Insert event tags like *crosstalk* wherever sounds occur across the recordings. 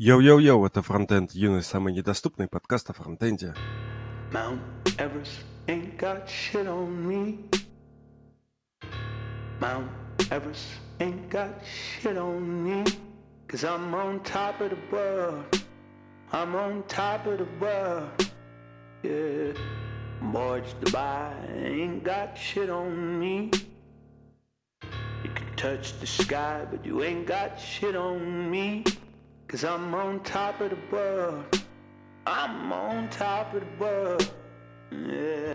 Йоу-йоу-йоу, это Фронтенд Юный, самый недоступный подкаст о фронтенде. Mount Everest ain't got shit on me. Mount Everest ain't got shit on me. Cause I'm on top of the world. I'm on top of the world. Yeah. Boys Dubai ain't got shit on me. You can touch the sky, but you ain't got shit on me. Cause I'm on top of the world. I'm on top of the world. Yeah.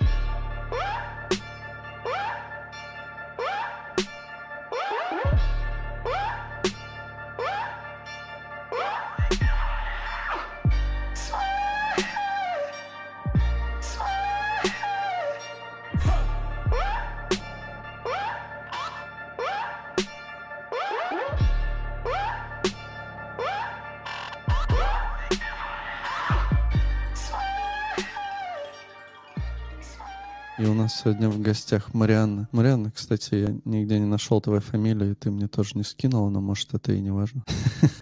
И у нас сегодня в гостях Марианна. Марианна, кстати, я нигде не нашел твою фамилию, и ты мне тоже не скинула, но может это и не важно.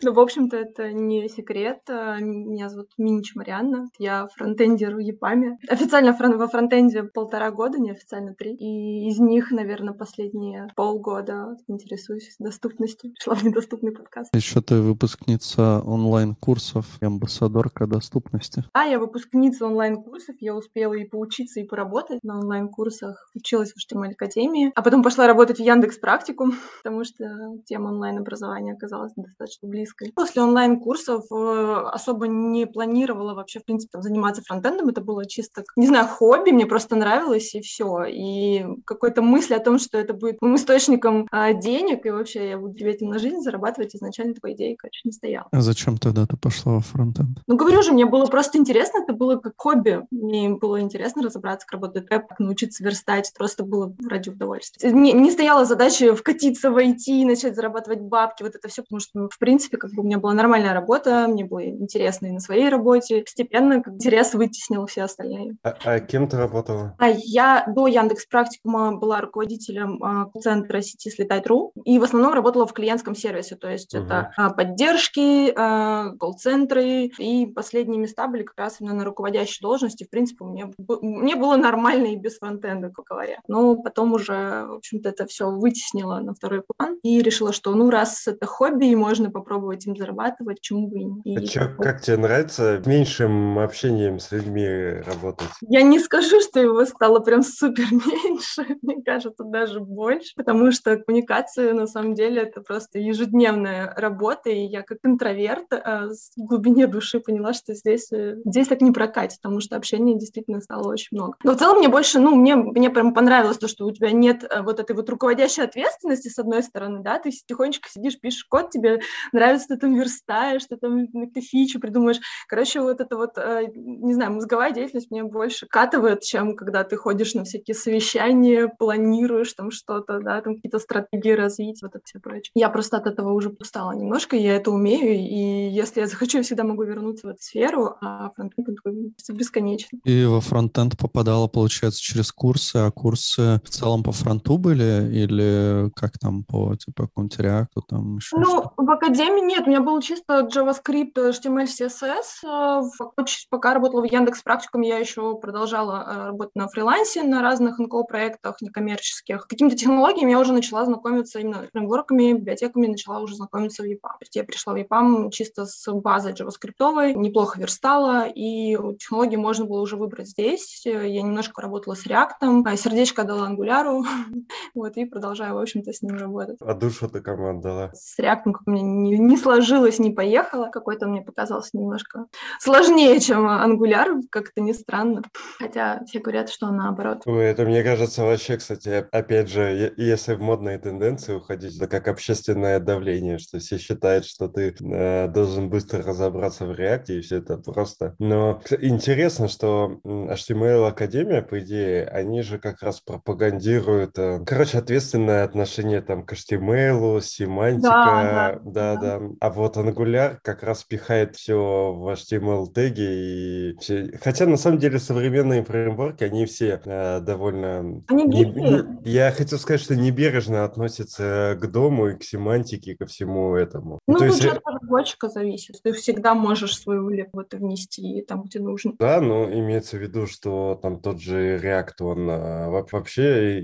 Ну, в общем-то, это не секрет. А, Меня зовут Минич Марианна. Я фронтендер в Епаме. Официально во фронтенде полтора года, неофициально три. И из них, наверное, последние полгода интересуюсь доступностью. Пришла в недоступный подкаст. Еще ты выпускница онлайн-курсов и амбассадорка доступности. А, я выпускница онлайн-курсов. Я успела и поучиться, и поработать на онлайн-курсах. Училась в HTML Академии. А потом пошла работать в Яндекс Практикум, *laughs* потому что тема онлайн-образования оказалась достаточно близкой. После онлайн-курсов э, особо не планировала вообще, в принципе, там, заниматься фронтендом. Это было чисто, не знаю, хобби. Мне просто нравилось, и все. И какой-то мысли о том, что это будет источником а, денег, и вообще я буду этим на жизнь зарабатывать, изначально такой идеи, конечно, не стояла. А зачем тогда ты пошла во фронтенд? Ну, говорю же, мне было просто интересно, это было как хобби. Мне было интересно разобраться, как работает веб, как научиться верстать, просто было ради удовольствия. Не, не стояла задача вкатиться в IT и начать зарабатывать бабки, вот это все, потому что, ну, в принципе, как бы у меня была нормальная работа, мне было интересно и на своей работе. Постепенно как интерес вытеснил все остальные. А, а кем ты работала? А я до Яндекс Практикума была руководителем а, центра сети Слетай.ру и в основном работала в клиентском сервисе, то есть Мгм. это а, поддержки, а, колл-центры, и последние места были как раз именно на руководящей должности. В принципе, мне, б- мне было нормально и без фронтенда, как говоря. Но потом уже, в общем-то, это все вытеснило на второй план и решила, что ну раз это хобби и можно попробовать им зарабатывать, почему бы и не. А И чё, как тебе нравится меньшим общением с людьми работать? Я не скажу, что его стало прям супер *laughs* меньше, мне кажется, даже больше, потому что коммуникация на самом деле это просто ежедневная работа, и я как интроверт с- в глубине души поняла, что здесь, э, здесь так не прокатит, потому что общения действительно стало очень много. Но в целом мне больше, ну, мне, мне прям понравилось то, что у тебя нет э, вот этой вот руководящей ответственности с одной стороны, да, ты тихонечко сидишь, пишешь код, тебе нравится, ты там верстаешь, ты там какие-то фичи придумаешь, Короче, вот это вот, э, не знаю, мозговая деятельность мне больше катывает, чем когда ты ходишь на всякие совещания, планируешь там что-то, да, там какие-то стратегии развить, вот это все прочее. Я просто от этого уже устала немножко, я это умею, и если я захочу, я всегда могу вернуться в эту сферу, а фронтенд он такой бесконечно. И во фронтенд попадала, получается, через курсы, а курсы в целом по фронту были или как там по, типа, какому-нибудь реакту, там еще Ну, в академии нет, у меня был чисто JavaScript, HTML, CSS. э, Пока работала в Яндекс Практикум, я еще продолжала э, работать на фрилансе на разных НКО-проектах некоммерческих. Какими-то технологиями я уже начала знакомиться именно с фреймворками, библиотеками, начала уже знакомиться в EPAM. То есть я пришла в EPAM чисто с базой JavaScript, неплохо верстала, и технологии можно было уже выбрать здесь. Я немножко работала с React, а сердечко дала Angular, *laughs* вот, и продолжаю, в общем-то, с ним работать А душу ты кому отдала? с реактом как меня не, не сложилось, не поехало. Какой-то мне показался немножко сложнее, чем Angular, как-то не странно. Хотя все говорят, что наоборот. Ой, это, мне кажется, вообще, кстати, опять же, если в модные тенденции уходить, это как общественное давление, что все считают, что ты э, должен быстро разобраться в реакте, и все это просто. Но интересно, что м, HTML Академия, по идее, фреймворки, они же как раз пропагандируют, э, короче, ответственное отношение там к HTML, семантика, да, да, да. да. А вот Angular как раз пихает все в HTML-теги и все. Хотя на самом деле современные фреймворки, они все э, довольно... Они не, не, Я хотел сказать, что небережно относятся к дому и к семантике, ко всему этому. Ну, То тут есть... от разработчика зависит. Ты всегда можешь свою лепту внести там, где нужно. Да, но имеется в виду, что там тот же React, он а, вообще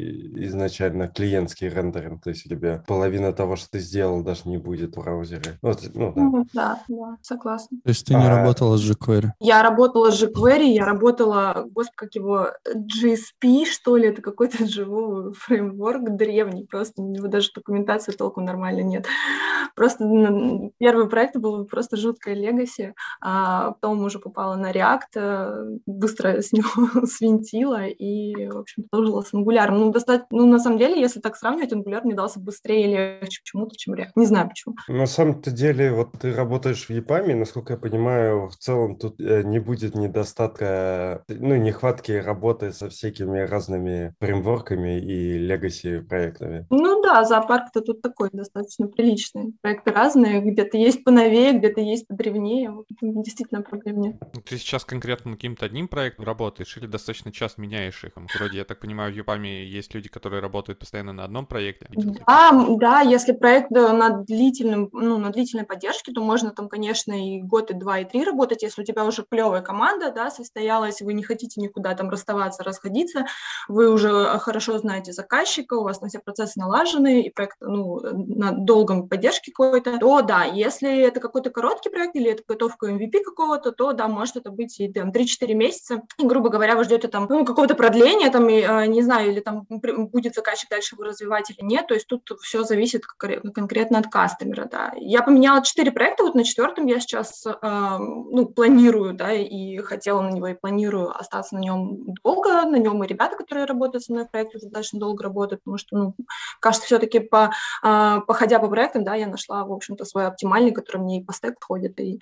изначально клиентский рендеринг, то есть у тебя половина того, что ты сделал, даже не будет в браузере. Вот, ну, да. Ну, да, да, согласна. То есть ты не а... работала с jQuery? Я работала с jQuery, я работала, господи, как его, GSP, что ли, это какой-то живой фреймворк древний, просто у него даже документации толком нормально нет. *laughs* Просто первый проект был просто жуткая легаси, а потом уже попала на React, э, быстро с него *laughs* свинтила и, в общем, продолжила с Angular. Ну, достаточно, ну, на самом деле, если так сравнивать, Angular мне дался быстрее или легче почему-то, чем React. Не знаю почему. На самом-то деле, вот ты работаешь в EPAM, насколько я понимаю, в целом тут э, не будет недостатка, ну, нехватки работы со всякими разными фреймворками и legacy проектами. Ну да, зоопарк-то тут такой достаточно приличный. Проекты разные, где-то есть поновее, где-то есть подревнее. Действительно проблем нет. Ну, ты сейчас конкретно каким-то одним проектом работаешь или достаточно часто меняешь их? Вроде, я так понимаю, в Юпаме есть люди, которые работают постоянно на одном проекте. А да, да, если проект э, на длительном, ну, на длительной поддержке, то можно там, конечно, и год, и два, и три работать, если у тебя уже клевая команда, да, состоялась, вы не хотите никуда там расставаться, расходиться, вы уже э, хорошо знаете заказчика, у вас на все процессы налажены, и проект, ну, на долгом поддержке какой-то, то да, если это какой-то короткий проект или это готовка MVP какого-то, то да, может это быть и там 3-4 месяца, и, грубо говоря, вы ждете там, ну, какого-то продления, там, э, не знаю, или там будет заказчик дальше его развивать или нет, то есть тут все зависит конкретно от кастомера, да. Я поменяла 4 проекта, вот на четвертом я сейчас, э, ну, планирую, да, и хотела на него, и планирую остаться на нем долго, на нем и ребята, которые работают со мной в проекте, уже достаточно долго работают, потому что, ну, кажется, все-таки по, э, походя по проектам, да, я нашла, в общем-то, свой оптимальный, который мне и по стек подходит, и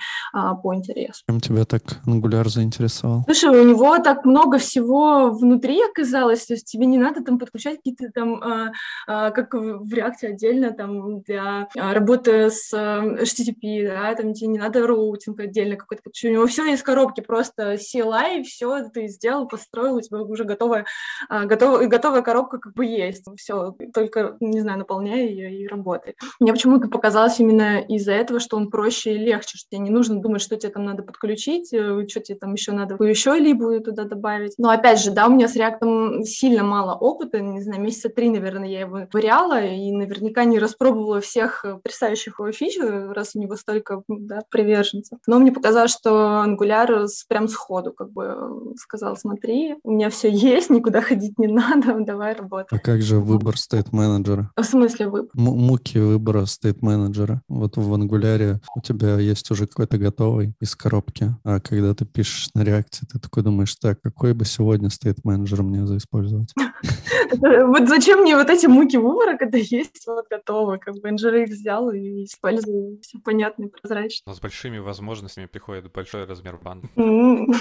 по интересу. Чем тебя так Angular заинтересовал? Слушай, у него так много всего внутри оказалось, то есть тебе не надо там подключать какие-то там, э, э, как в React отдельно там для работы с HTTP, да, там тебе не надо роутинг отдельно какой-то, у него все из коробки, просто CLI, и все ты сделал, построил, у тебя уже готовая, готовая, готовая коробка как бы есть, все, только, не знаю, наполняй ее и работай. Мне почему-то показалось именно из-за этого, что он проще и легче, что тебе не нужно думать, что тебе там надо подключить, э, что тебе там еще надо еще либо туда добавить. Но опять же, да, у меня с React сильно мало опыта, не знаю, месяца три, наверное, я его выряла и наверняка не распробовала всех э, потрясающих его фич, раз у него столько да, приверженцев. Но мне показалось, что Angular прям сходу как бы э, сказал, смотри, у меня все есть, никуда ходить не надо, *laughs* давай работать. А как же выбор стейт-менеджера? В смысле выбор? М- муки выбора стейт-менеджера. Вот в Angular у тебя есть уже какой-то готовый из коробки, а когда ты пишешь на React, ты такой думаешь, так, какой бы сегодня стейт-менеджер мне заиспользовать? *laughs* Вот зачем мне вот эти муки выбора, когда есть вот готовы, как бы их взял и использовал, все понятно и прозрачно. Но с большими возможностями приходит большой размер банды. *laughs*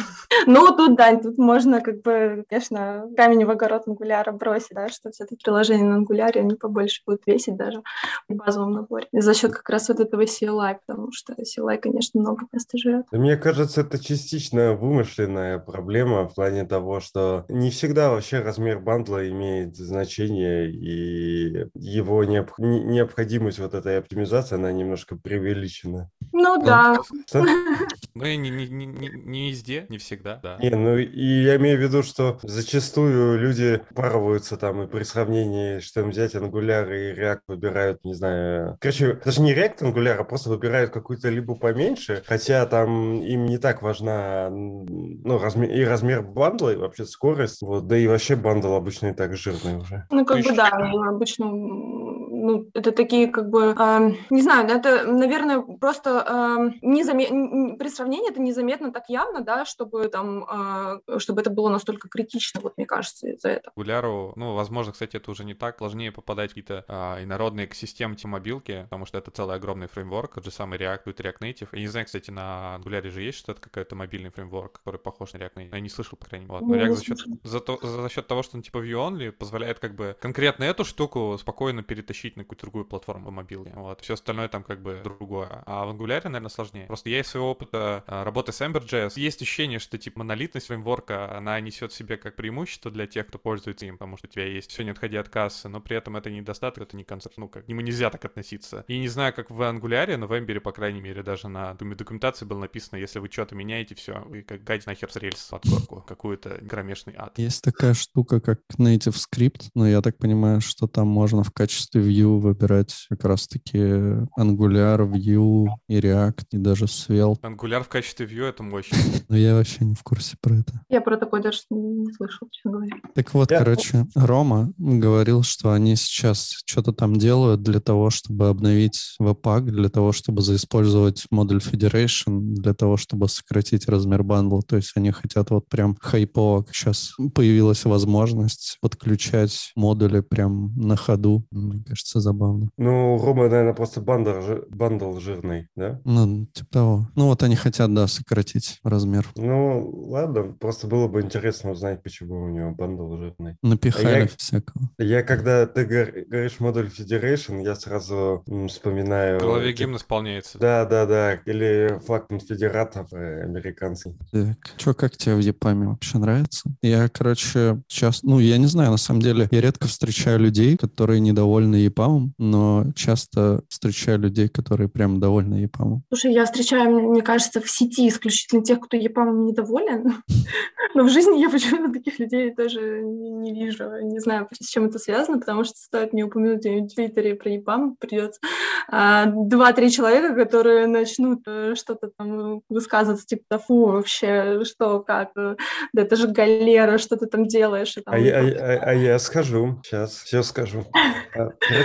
Ну, тут, да, тут можно, как бы, конечно, камень в огород ангуляра бросить, да, что все-таки приложения на ангуляре, они побольше будут весить даже в базовом наборе. И за счет как раз вот этого CLI, потому что CLI, конечно, много места живет. Мне кажется, это частично вымышленная проблема в плане того, что не всегда вообще размер бандла имеет значение, и его необ... необходимость вот этой оптимизации, она немножко преувеличена. Ну да. Ну и не, не, не, не везде, не всегда, да. Не, ну и я имею в виду, что зачастую люди парываются там и при сравнении, что им взять Angular и React выбирают, не знаю, короче, даже не React Angular, а просто выбирают какую-то либо поменьше, хотя там им не так важна ну, размер, и размер бандла, и вообще скорость, вот, да и вообще бандл обычно и так жирный уже. Ну, как бы да, обычно ну, это такие как бы, э, не знаю, это, наверное, просто э, незаметно, при сравнении это незаметно так явно, да, чтобы там, э, чтобы это было настолько критично, вот мне кажется, из-за этого. Гуляру, ну, возможно, кстати, это уже не так, сложнее попадать в какие-то э, инородные экосистемы типа мобилки, потому что это целый огромный фреймворк, тот же самый React и React Native. Я не знаю, кстати, на Angular же есть что-то, какой-то мобильный фреймворк, который похож на React Native. Я не слышал, по крайней мере. Вот. Но React за счет, за, то, за счет того, что он типа view-only, позволяет как бы конкретно эту штуку спокойно перетащить на какую-то другую платформу мобилки. Вот. Все остальное там как бы другое. А в Angular, наверное, сложнее. Просто я из своего опыта а, работы с Ember.js есть ощущение, что типа монолитность фреймворка, она несет в себе как преимущество для тех, кто пользуется им, потому что у тебя есть все, не отходя от кассы, но при этом это недостаток, это не концепт, ну как, к нему нельзя так относиться. И не знаю, как в Angular, но в Ember, по крайней мере, даже на документации было написано, если вы что-то меняете, все, вы как гайд нахер с рельс подкорку, какую-то громешный ад. Есть такая штука, как Native Script, но я так понимаю, что там можно в качестве Vue выбирать как раз-таки Angular, Vue и React, и даже Svelte. Angular в качестве Vue — это мощно. *laughs* Но я вообще не в курсе про это. Я про такое даже не слышал, честно говоря. Так вот, короче, Рома говорил, что они сейчас что-то там делают для того, чтобы обновить Webpack, для того, чтобы заиспользовать модуль Federation, для того, чтобы сократить размер бандла. То есть они хотят вот прям хайпово. Сейчас появилась возможность подключать модули прям на ходу. Мне кажется, забавно. Ну, Рома, наверное, просто bundle, жи- bundle жирный, да? Ну, типа того. Ну, вот они хотят, да, сократить размер. Ну, ладно, просто было бы интересно узнать, почему у него bundle жирный. Напихали Я- всякого. Я, когда ты говоришь Module Federation, я сразу вспоминаю... В голове типа, гимн исполняется. Да, да, да. Или флаг конфедератов э, американский. Так, что, как тебе в EPAM е вообще нравится? Я, короче, сейчас, ну, я не знаю, на самом деле, я редко встречаю людей, которые недовольны EPAM ом, но часто встречаю людей, которые прям довольны EPAM ом. Слушай, я встречаю, мне- кажется, в сети исключительно тех, кто ЕПАМом недоволен. Но в жизни я почему-то таких людей тоже не, вижу. Не знаю, с чем это связано, потому что стоит мне упомянуть в Твиттере про ЕПАМ, придется а, два-три человека, которые начнут э, что-то там высказываться, типа, да фу, вообще, что, как, да это же галера, что ты там делаешь. и там А я, а я- а- а я скажу, сейчас все скажу.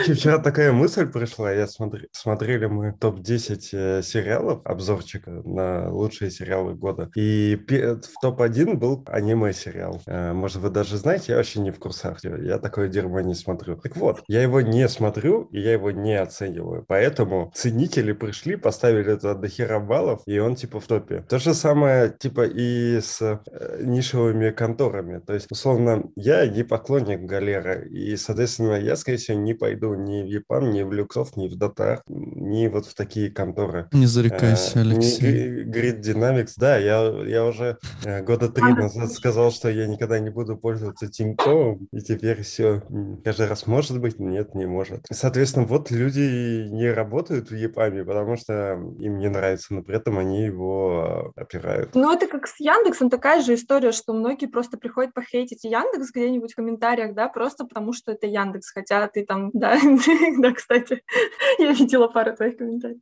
Короче, вчера такая мысль пришла, я смотри, смотрели мы топ-10 э, сериалов, обзорчика на лучшие сериалы года, и в топ-1 был аниме-сериал. Э, Может, вы даже знаете, я вообще не в курсах, я я такое дерьмо не смотрю. Так вот, я его не смотрю, и я его не оцениваю, поэтому ценители пришли, поставили это до хера баллов, и он типа в топе. То же самое типа и с э, нишевыми конторами, то есть, условно, я не поклонник Галера, и, соответственно, я, скорее всего, не пойду ни в ЕПАМ, ни в Люксов, ни в Дотар, ни вот в такие конторы. Не зарекайся, не Алексей. Gri- Grid Dynamics, да, я, я уже э, года три назад сказал, что я никогда не буду пользоваться Тиньковым, и теперь все, каждый раз может быть, нет, не может. Соответственно, вот люди не работают в ЕПАМе, потому что им не нравится, но при этом они его э, опирают. Ну, это как с Яндексом такая же история, что многие просто приходят похейтить Яндекс где-нибудь в комментариях, да, просто потому что это Яндекс, хотя ты там, да, *laughs* да, кстати, *laughs* я видела пару твоих комментариев.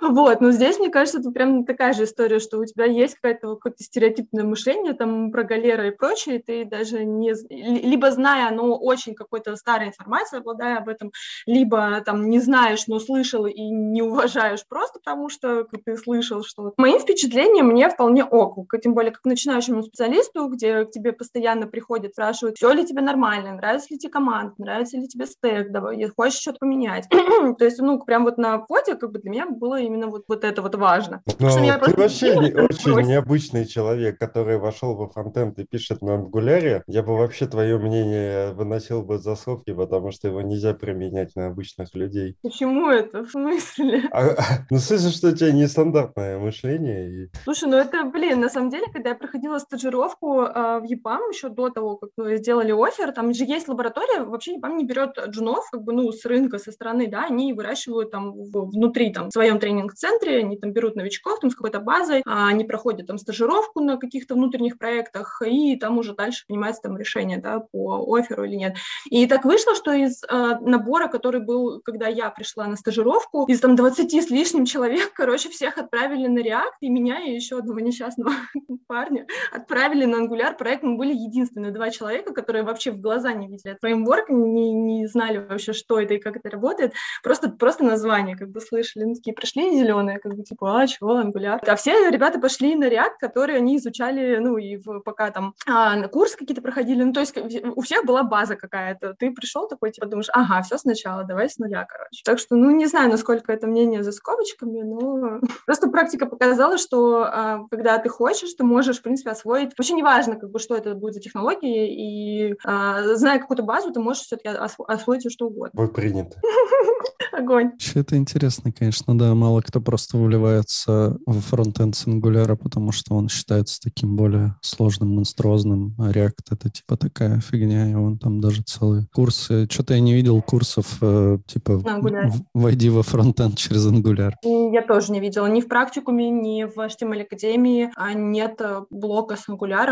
Вот, но здесь, мне кажется, это прям такая же история, что у тебя есть какое-то какое-то стереотипное мышление там про галера и прочее, и ты даже не... Либо зная, но очень какой-то старой информацией, обладая об этом, либо там не знаешь, но слышал и не уважаешь просто потому, что ты слышал, что... вот. Моим впечатлением мне вполне ок, тем более как начинающему специалисту, где к тебе постоянно приходят, спрашивают, все ли тебе нормально, нравится ли тебе команда, нравится ли тебе стек, давай, хочешь что-то поменять. *clears throat* То есть, ну, прям вот на входе как бы для меня было именно вот, вот это вот важно. Но что меня ты просто вообще не- очень брось. необычный человек, который вошел во фронтенд и пишет на ангуляре. Я бы вообще твое мнение выносил бы за скобки, потому что его нельзя применять на обычных людей. Почему это? В смысле? *laughs* А, ну, в смысле, что у тебя нестандартное мышление. И... Слушай, ну это, блин, на самом деле, когда я проходила стажировку э, в ЕПАМ еще до того, как мы сделали офер, там же есть лаборатория, вообще ЕПАМ не берет джунов, как бы, ну, с рынка, со стороны, да, они выращивают там внутри, там, в своем тренинг-центре, они там берут новичков, там, с какой-то базой, а, они проходят там стажировку на каких-то внутренних проектах, и там уже дальше принимается там решение, да, по оферу или нет. И так вышло, что из э, набора, который был, когда я пришла на стажировку, из там 20 с лишним человек, *laughs* короче, всех отправили на React, и меня, и еще одного несчастного *laughs* парня отправили на Angular проект. Мы были единственные два человека, которые вообще в глаза не видели этот фреймворк, не, не знали вообще, вообще, что это и как это работает. Просто, просто название как бы слышали. Ну, такие пришли зеленые, как бы типа, а, чего, Angular. А все ребята пошли на React, который они изучали, ну, и в, пока там а, на курсы какие-то проходили. Ну, то есть у всех была база какая-то. Ты пришел такой, типа, думаешь, ага, все сначала, давай с нуля, короче. Так что, ну, не знаю, насколько это мнение за скобочками, но *laughs* просто практика показала, что а, когда ты хочешь, ты можешь, в принципе, освоить. Вообще неважно, как бы, что это будет за технологии, и а, зная какую-то базу, ты можешь все-таки освоить все что угодно. Будет принято. *laughs* Огонь. Это интересно, конечно, да. Мало кто просто вливается в фронтенд с Angular, потому что он считается таким более сложным, монструозным. А React — это типа такая фигня, и он там даже целые курсы. Что-то я не видел курсов э, типа в- «Войди во фронтенд через Angular». Я тоже не видела. Ни в практикуме, ни в HTML Академии а нет э, блока с Angular.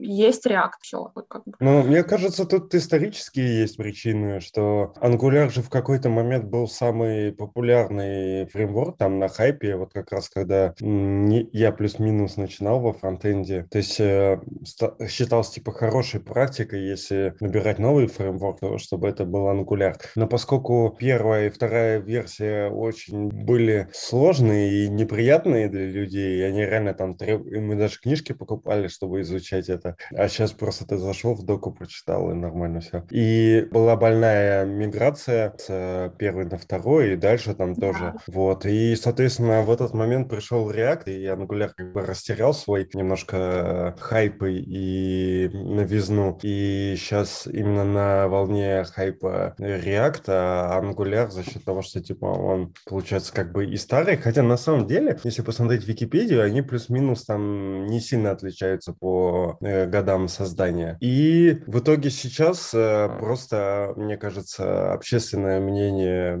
Есть React. Все. Вот как бы. Ну, мне кажется, тут исторические есть причины, что Angular же в какой-то момент был самый популярный фреймворк там на хайпе, вот как раз когда я плюс-минус начинал во фронтенде. То есть э, считался типа хорошей практикой, если набирать новый фреймворк, чтобы это был Angular. Но поскольку первая и вторая версия очень были сложные и неприятные для людей, и они реально там треб... мы даже книжки покупали, чтобы изучать это. А сейчас просто ты зашел в доку, прочитал, и нормально все. И была больная миграция с э, первой на второй, и дальше там да. тоже. Вот. И, соответственно, в этот момент пришел React, и Angular как бы растерял свой немножко хайп и новизну. И сейчас именно на волне хайпа React, а Angular за счет того, что типа он получается как бы и старый, хотя на самом деле, если посмотреть Википедию, они плюс-минус там не сильно отличаются по э, годам создания. И в итоге сейчас э, просто, мне кажется, общественное мнение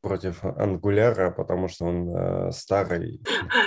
против ангуляра, потому что он э, старый.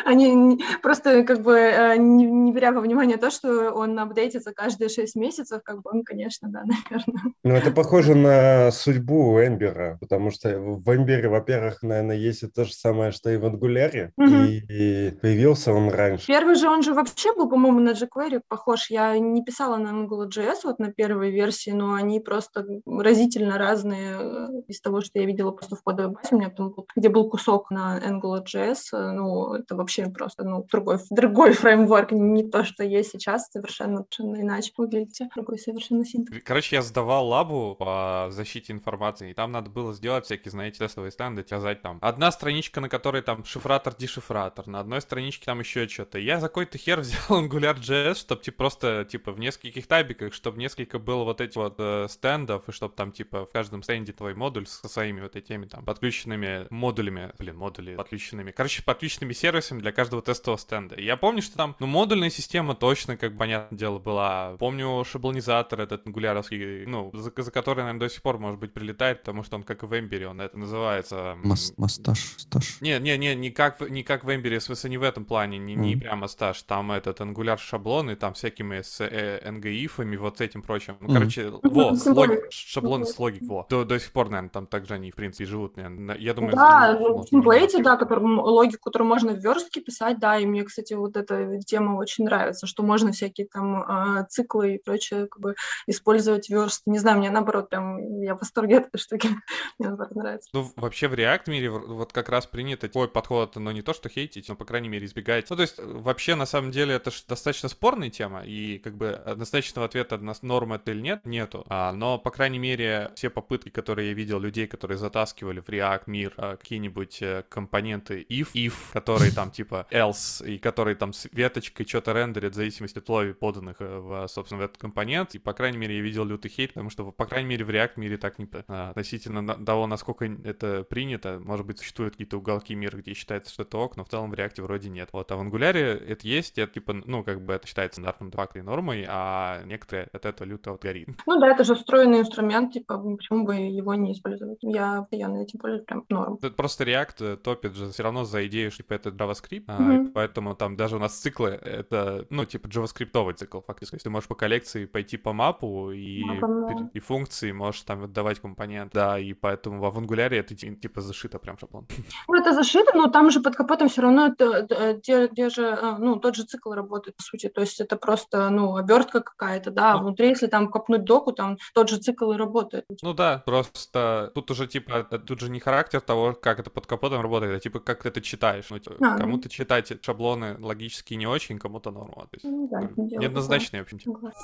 Они просто как бы э, не, не беря во внимание то, что он апдейтится каждые 6 месяцев, как бы он, конечно, да, *laughs* наверное. Ну, это похоже на судьбу Эмбера, потому что в Эмбере, во-первых, наверное, есть то же самое, что и в ангуляре, mm-hmm. и, и появился он раньше. Первый же, он же вообще был, по-моему, на jQuery похож. Я не писала на AngularJS вот на первой версии, но они просто разительно разные э, из того, что я видела просто в кодовой базе. У меня там был, где был кусок на AngularJS, э, ну, это вообще просто, ну, другой, *laughs* другой фреймворк, не то, что есть сейчас, совершенно, совершенно иначе выглядите, другой совершенно синтез. Короче, я сдавал лабу по защите информации, и там надо было сделать всякие, знаете, тестовые стенды, сказать там, одна страничка, на которой там шифратор-дешифратор, на одной страничке там еще что-то. Я за какой-то хер *laughs* взял AngularJS, чтобы типа просто, типа, в нескольких табиках, чтобы несколько было вот этих вот э, стендов, и чтобы там, типа, в каждом стенде твой модуль со своими вот этими там подключенными модулями, блин, модули подключенными, короче, подключенными сервисами для каждого тестового стенда. И я помню, что там, ну, модульная система точно, как понятное дело, была. Помню шаблонизатор этот ангуляровский, ну, за, за который, наверное, до сих пор, может быть, прилетает, потому что он как в Эмбере, он это называется... Мастаж, стаж. Не, не, не, не как, не как в Эмбере, в смысле, не в этом плане, не, не прямо стаж, там этот ангуляр шаблоны, там всякими с э, NGIF-ами, вот с этим прочим. Ну, короче, во, с логик, шаблоны с логик, во. До, до сих пор, наверное, там также они, в принципе, живут, наверное. Я думаю... Да, ну, в темплейте, да, который, логику, которую можно в верстке писать, да, и мне, кстати, вот эта тема очень нравится, что можно всякие там э, циклы и прочее как бы использовать верст. Не знаю, мне наоборот, прям, я в восторге от этой штуки. *laughs* мне наоборот нравится. Ну, вообще в React мире вот как раз принято такой подход, но не то, что хейтить, но, по крайней мере, избегать. Ну, то есть, вообще, на самом деле, это достаточно спорная тема, и как бы однозначного ответа на норм это или нет, нету. А, но, по крайней мере, все попытки, которые я видел людей, которые затаскивали в React мир а, какие-нибудь э, компоненты if, if, которые там типа else, и которые там с веточкой что-то рендерят в зависимости от условий, поданных э, в, собственно, в этот компонент. И, по крайней мере, я видел лютый хейт, потому что, по крайней мере, в React мире так не... А, относительно того, насколько это принято, может быть, существуют какие-то уголки мира, где считается, что это ок, но в целом в React вроде нет. Вот, а в Angular это есть, это типа, ну, как бы это считается стандартным фактой нормой, а некоторые от этого люто горит. Ну да, это же встроенный инструмент, типа, почему бы его не использовать? Я, я офигенно, тем более прям норм. Это просто React э, топит же все равно за идею, что типа это JavaScript, а, Мгм. и поэтому там даже у нас циклы, это, ну, типа JavaScript цикл фактически. То есть Ты можешь по коллекции пойти по мапу и, Мапам, да. пер- и функции можешь там отдавать компонент. Да, и поэтому во- в Angular это ти- типа зашито прям шаблон. Ну, это зашито, но там же под капотом все равно это, это, те, те же, э, ну, тот же цикл работает, по сути. То есть это просто, ну, обертка какая-то, да, а Ну. внутри, если там копнуть доку, там тот же цикл и работает. Ну да, просто тут уже типа, э, тут же не характер того, как это под капотом работает, а типа как ты это читаешь. Ну, типа, А, кому-то читать шаблоны логически не очень, кому-то норма. То есть, Ну да, дело неоднозначные, в общем. типа. Согласна.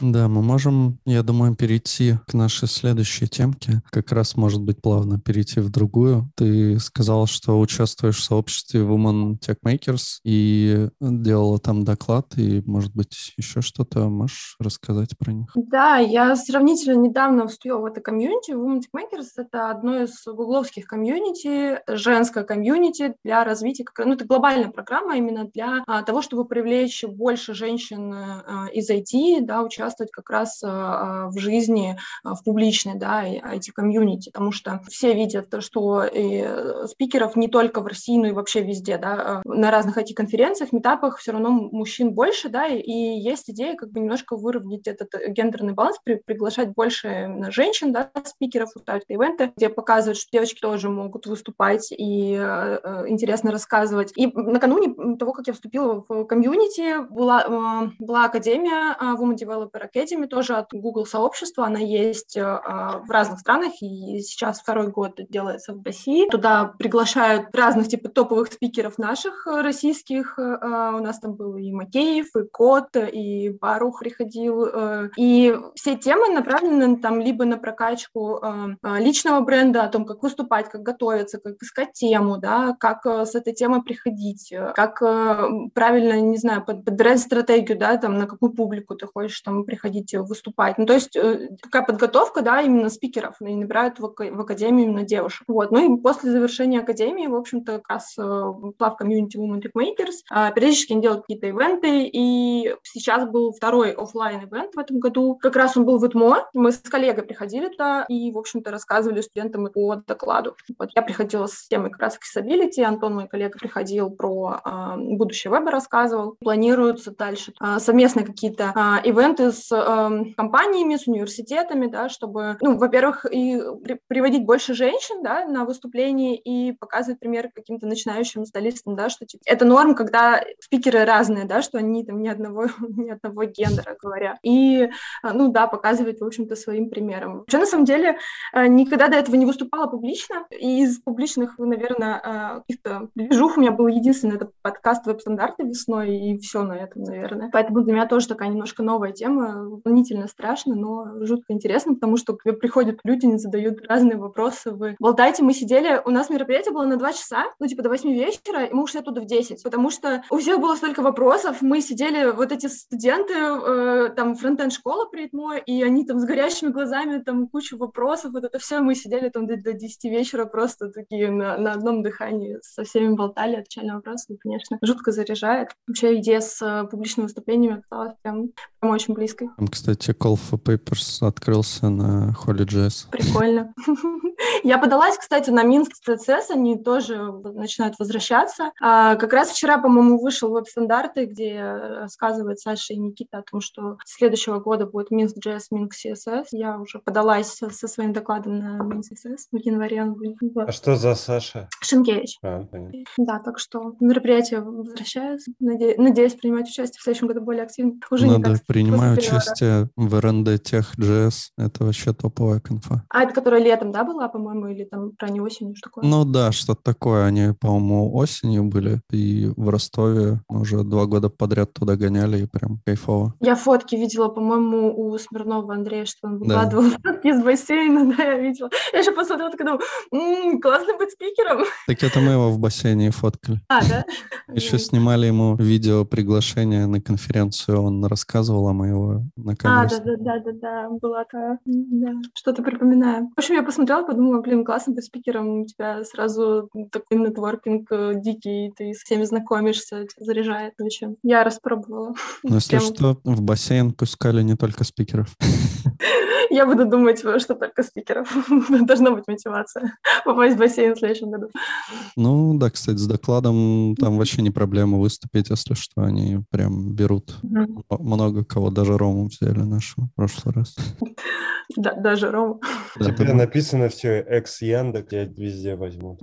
Да, мы можем, я думаю, перейти к нашей следующей темке. Как раз, может быть, плавно перейти в другую. Ты сказал, что участвуешь в сообществе Women Tech Makers и делала там доклад, и, может быть, еще что-то можешь рассказать про них? Да, я сравнительно недавно вступила в это комьюнити. Women Tech Makers — это одно из гугловских комьюнити, женское комьюнити для развития, ну, это глобальная программа именно для а, того, чтобы привлечь больше женщин а, из IT, да, участвовать как раз а, в жизни, а, в публичной, да, IT-комьюнити, потому что все видят, то, что э, спикеров не только в России, но и вообще везде, да, а, на разных IT-конференциях, митапах все равно мужчин больше, да, и, есть идея как бы немножко выровнять этот э, гендерный баланс, при- приглашать больше женщин, да, спикеров, устраивать ивенты, где показывают, что девочки тоже могут выступать и э, э, интересно рассказывать. И накануне того, как я вступила в комьюнити, была, э, была академия э, Women Developer Academy, тоже от Google сообщества, она есть э, э, в разных странах, и сейчас второй год делается в России. Туда приглашают разных типа топовых спикеров наших э, российских. Э, У нас там был и Макеев, и Кот, и Барух приходил. И все темы направлены там либо на прокачку личного бренда, о том, как выступать, как готовиться, как искать тему, да, как с этой темой приходить, как правильно, не знаю, под- подбирать стратегию, да, там, на какую публику ты хочешь там приходить э, выступать. Ну, то есть э, такая подготовка, да, именно спикеров, и набирают в, в академию именно девушек. Вот. Ну и после завершения академии, в общем-то, как раз э, плав комьюнити Women Tech Makers, а, периодически они делают какие-то ивенты, и сейчас был второй оффлайн ивент в этом году. Как раз он был в ИТМО, мы с коллегой приходили туда и, в общем-то, рассказывали студентам по докладу. Вот я приходила с темой как раз accessibility, Антон, мой коллега, приходил про а, будущее веба, рассказывал. Планируются дальше а, совместно какие-то а, ивенты с ам, компаниями, с университетами, да, чтобы, ну, во-первых, и при- приводить больше женщин, да, на выступление и показывать пример каким-то начинающим столистам, да, что типа, это норм, когда спикеры разные, да, что они там ни одного, *laughs* ни одного гендера говоря. И, а, ну да, показывать, в общем-то, своим примером. Вообще, на самом деле, а, никогда до этого не выступала публично. И из публичных, наверное, а, каких-то движух у меня был единственный это подкаст веб-стандарты весной, и все на этом, наверное. Поэтому для меня тоже такая немножко новая тема, волнительно страшно, но жутко интересно, потому что к тебе приходят люди, не задают разные вопросы. Вы болтаете, мы сидели, у нас мероприятие было на 2 часа, ну, типа до 8 вечера, и мы ушли оттуда в 10, потому что у всех было столько вопросов, мы сидели, вот эти студенты, э, там, фронтенд-школа при ИТМО, и они там с горящими глазами, там, кучу вопросов, вот это все, мы сидели там до, 10 вечера просто такие на, на одном дыхании со всеми болтали, отвечали на вопросы, и, конечно, жутко заряжает. Вообще идея с э, публичными выступлениями оказалась прям, прям очень близкой. Там, кстати, Call for Papers открылся на Holy.js. Прикольно. *laughs* Я подалась, кстати, на Минск CSS, они тоже начинают возвращаться. А, как раз вчера, по-моему, вышел веб-стандарты, где рассказывает Саша и Никита о том, что с следующего года будет Минск JS, Минск CSS. Я уже подалась со, своим докладом на Минск CSS. В январе он будет. Вот. А что за Саша? Шенкевич. А, понятно. Да, так что мероприятие возвращается. Наде- Надеюсь принимать участие в следующем году более активно. Уже не Надо так принимаю участие в РНД Тех JS. Это вообще топовая конфа. А это которая летом, да, была, по-моему, или там ранней осенью, что такое? Ну да, что-то такое. Они, по-моему, осенью были. И в Ростове мы уже два года подряд туда гоняли, и прям кайфово. Я фотки видела, по-моему, у Смирнова Андрея, что он Да. выкладывал фотки из бассейна, *laughs* да, я видела. Я еще посмотрела, такая думаю, «М, классно быть спикером. Так это мы его в бассейне фоткали. А, да? Еще снимали ему видео приглашение на конференцию, он рассказывал, а мы его на А, камеру да, да, да, да, да, была м, да, что-то припоминаю. В общем, я посмотрела, подумала, блин, классно быть спикером, у тебя сразу такой нетворкинг э, дикий, ты с всеми знакомишься, тебя заряжает. В общем, я распробовала. Но если Прям- что, в бассейн пускали не только спикеров. *laughs* Я буду думать, что только спикеров. *laughs* Должна быть мотивация *laughs* попасть в бассейн в следующем году. Ну да, кстати, с докладом там вообще не проблема выступить, если что, они прям берут много кого, даже Рому взяли нашего в прошлый раз. *laughs* Да, даже Рома. Да. написано все экс Яндекс, тебя везде возьмут.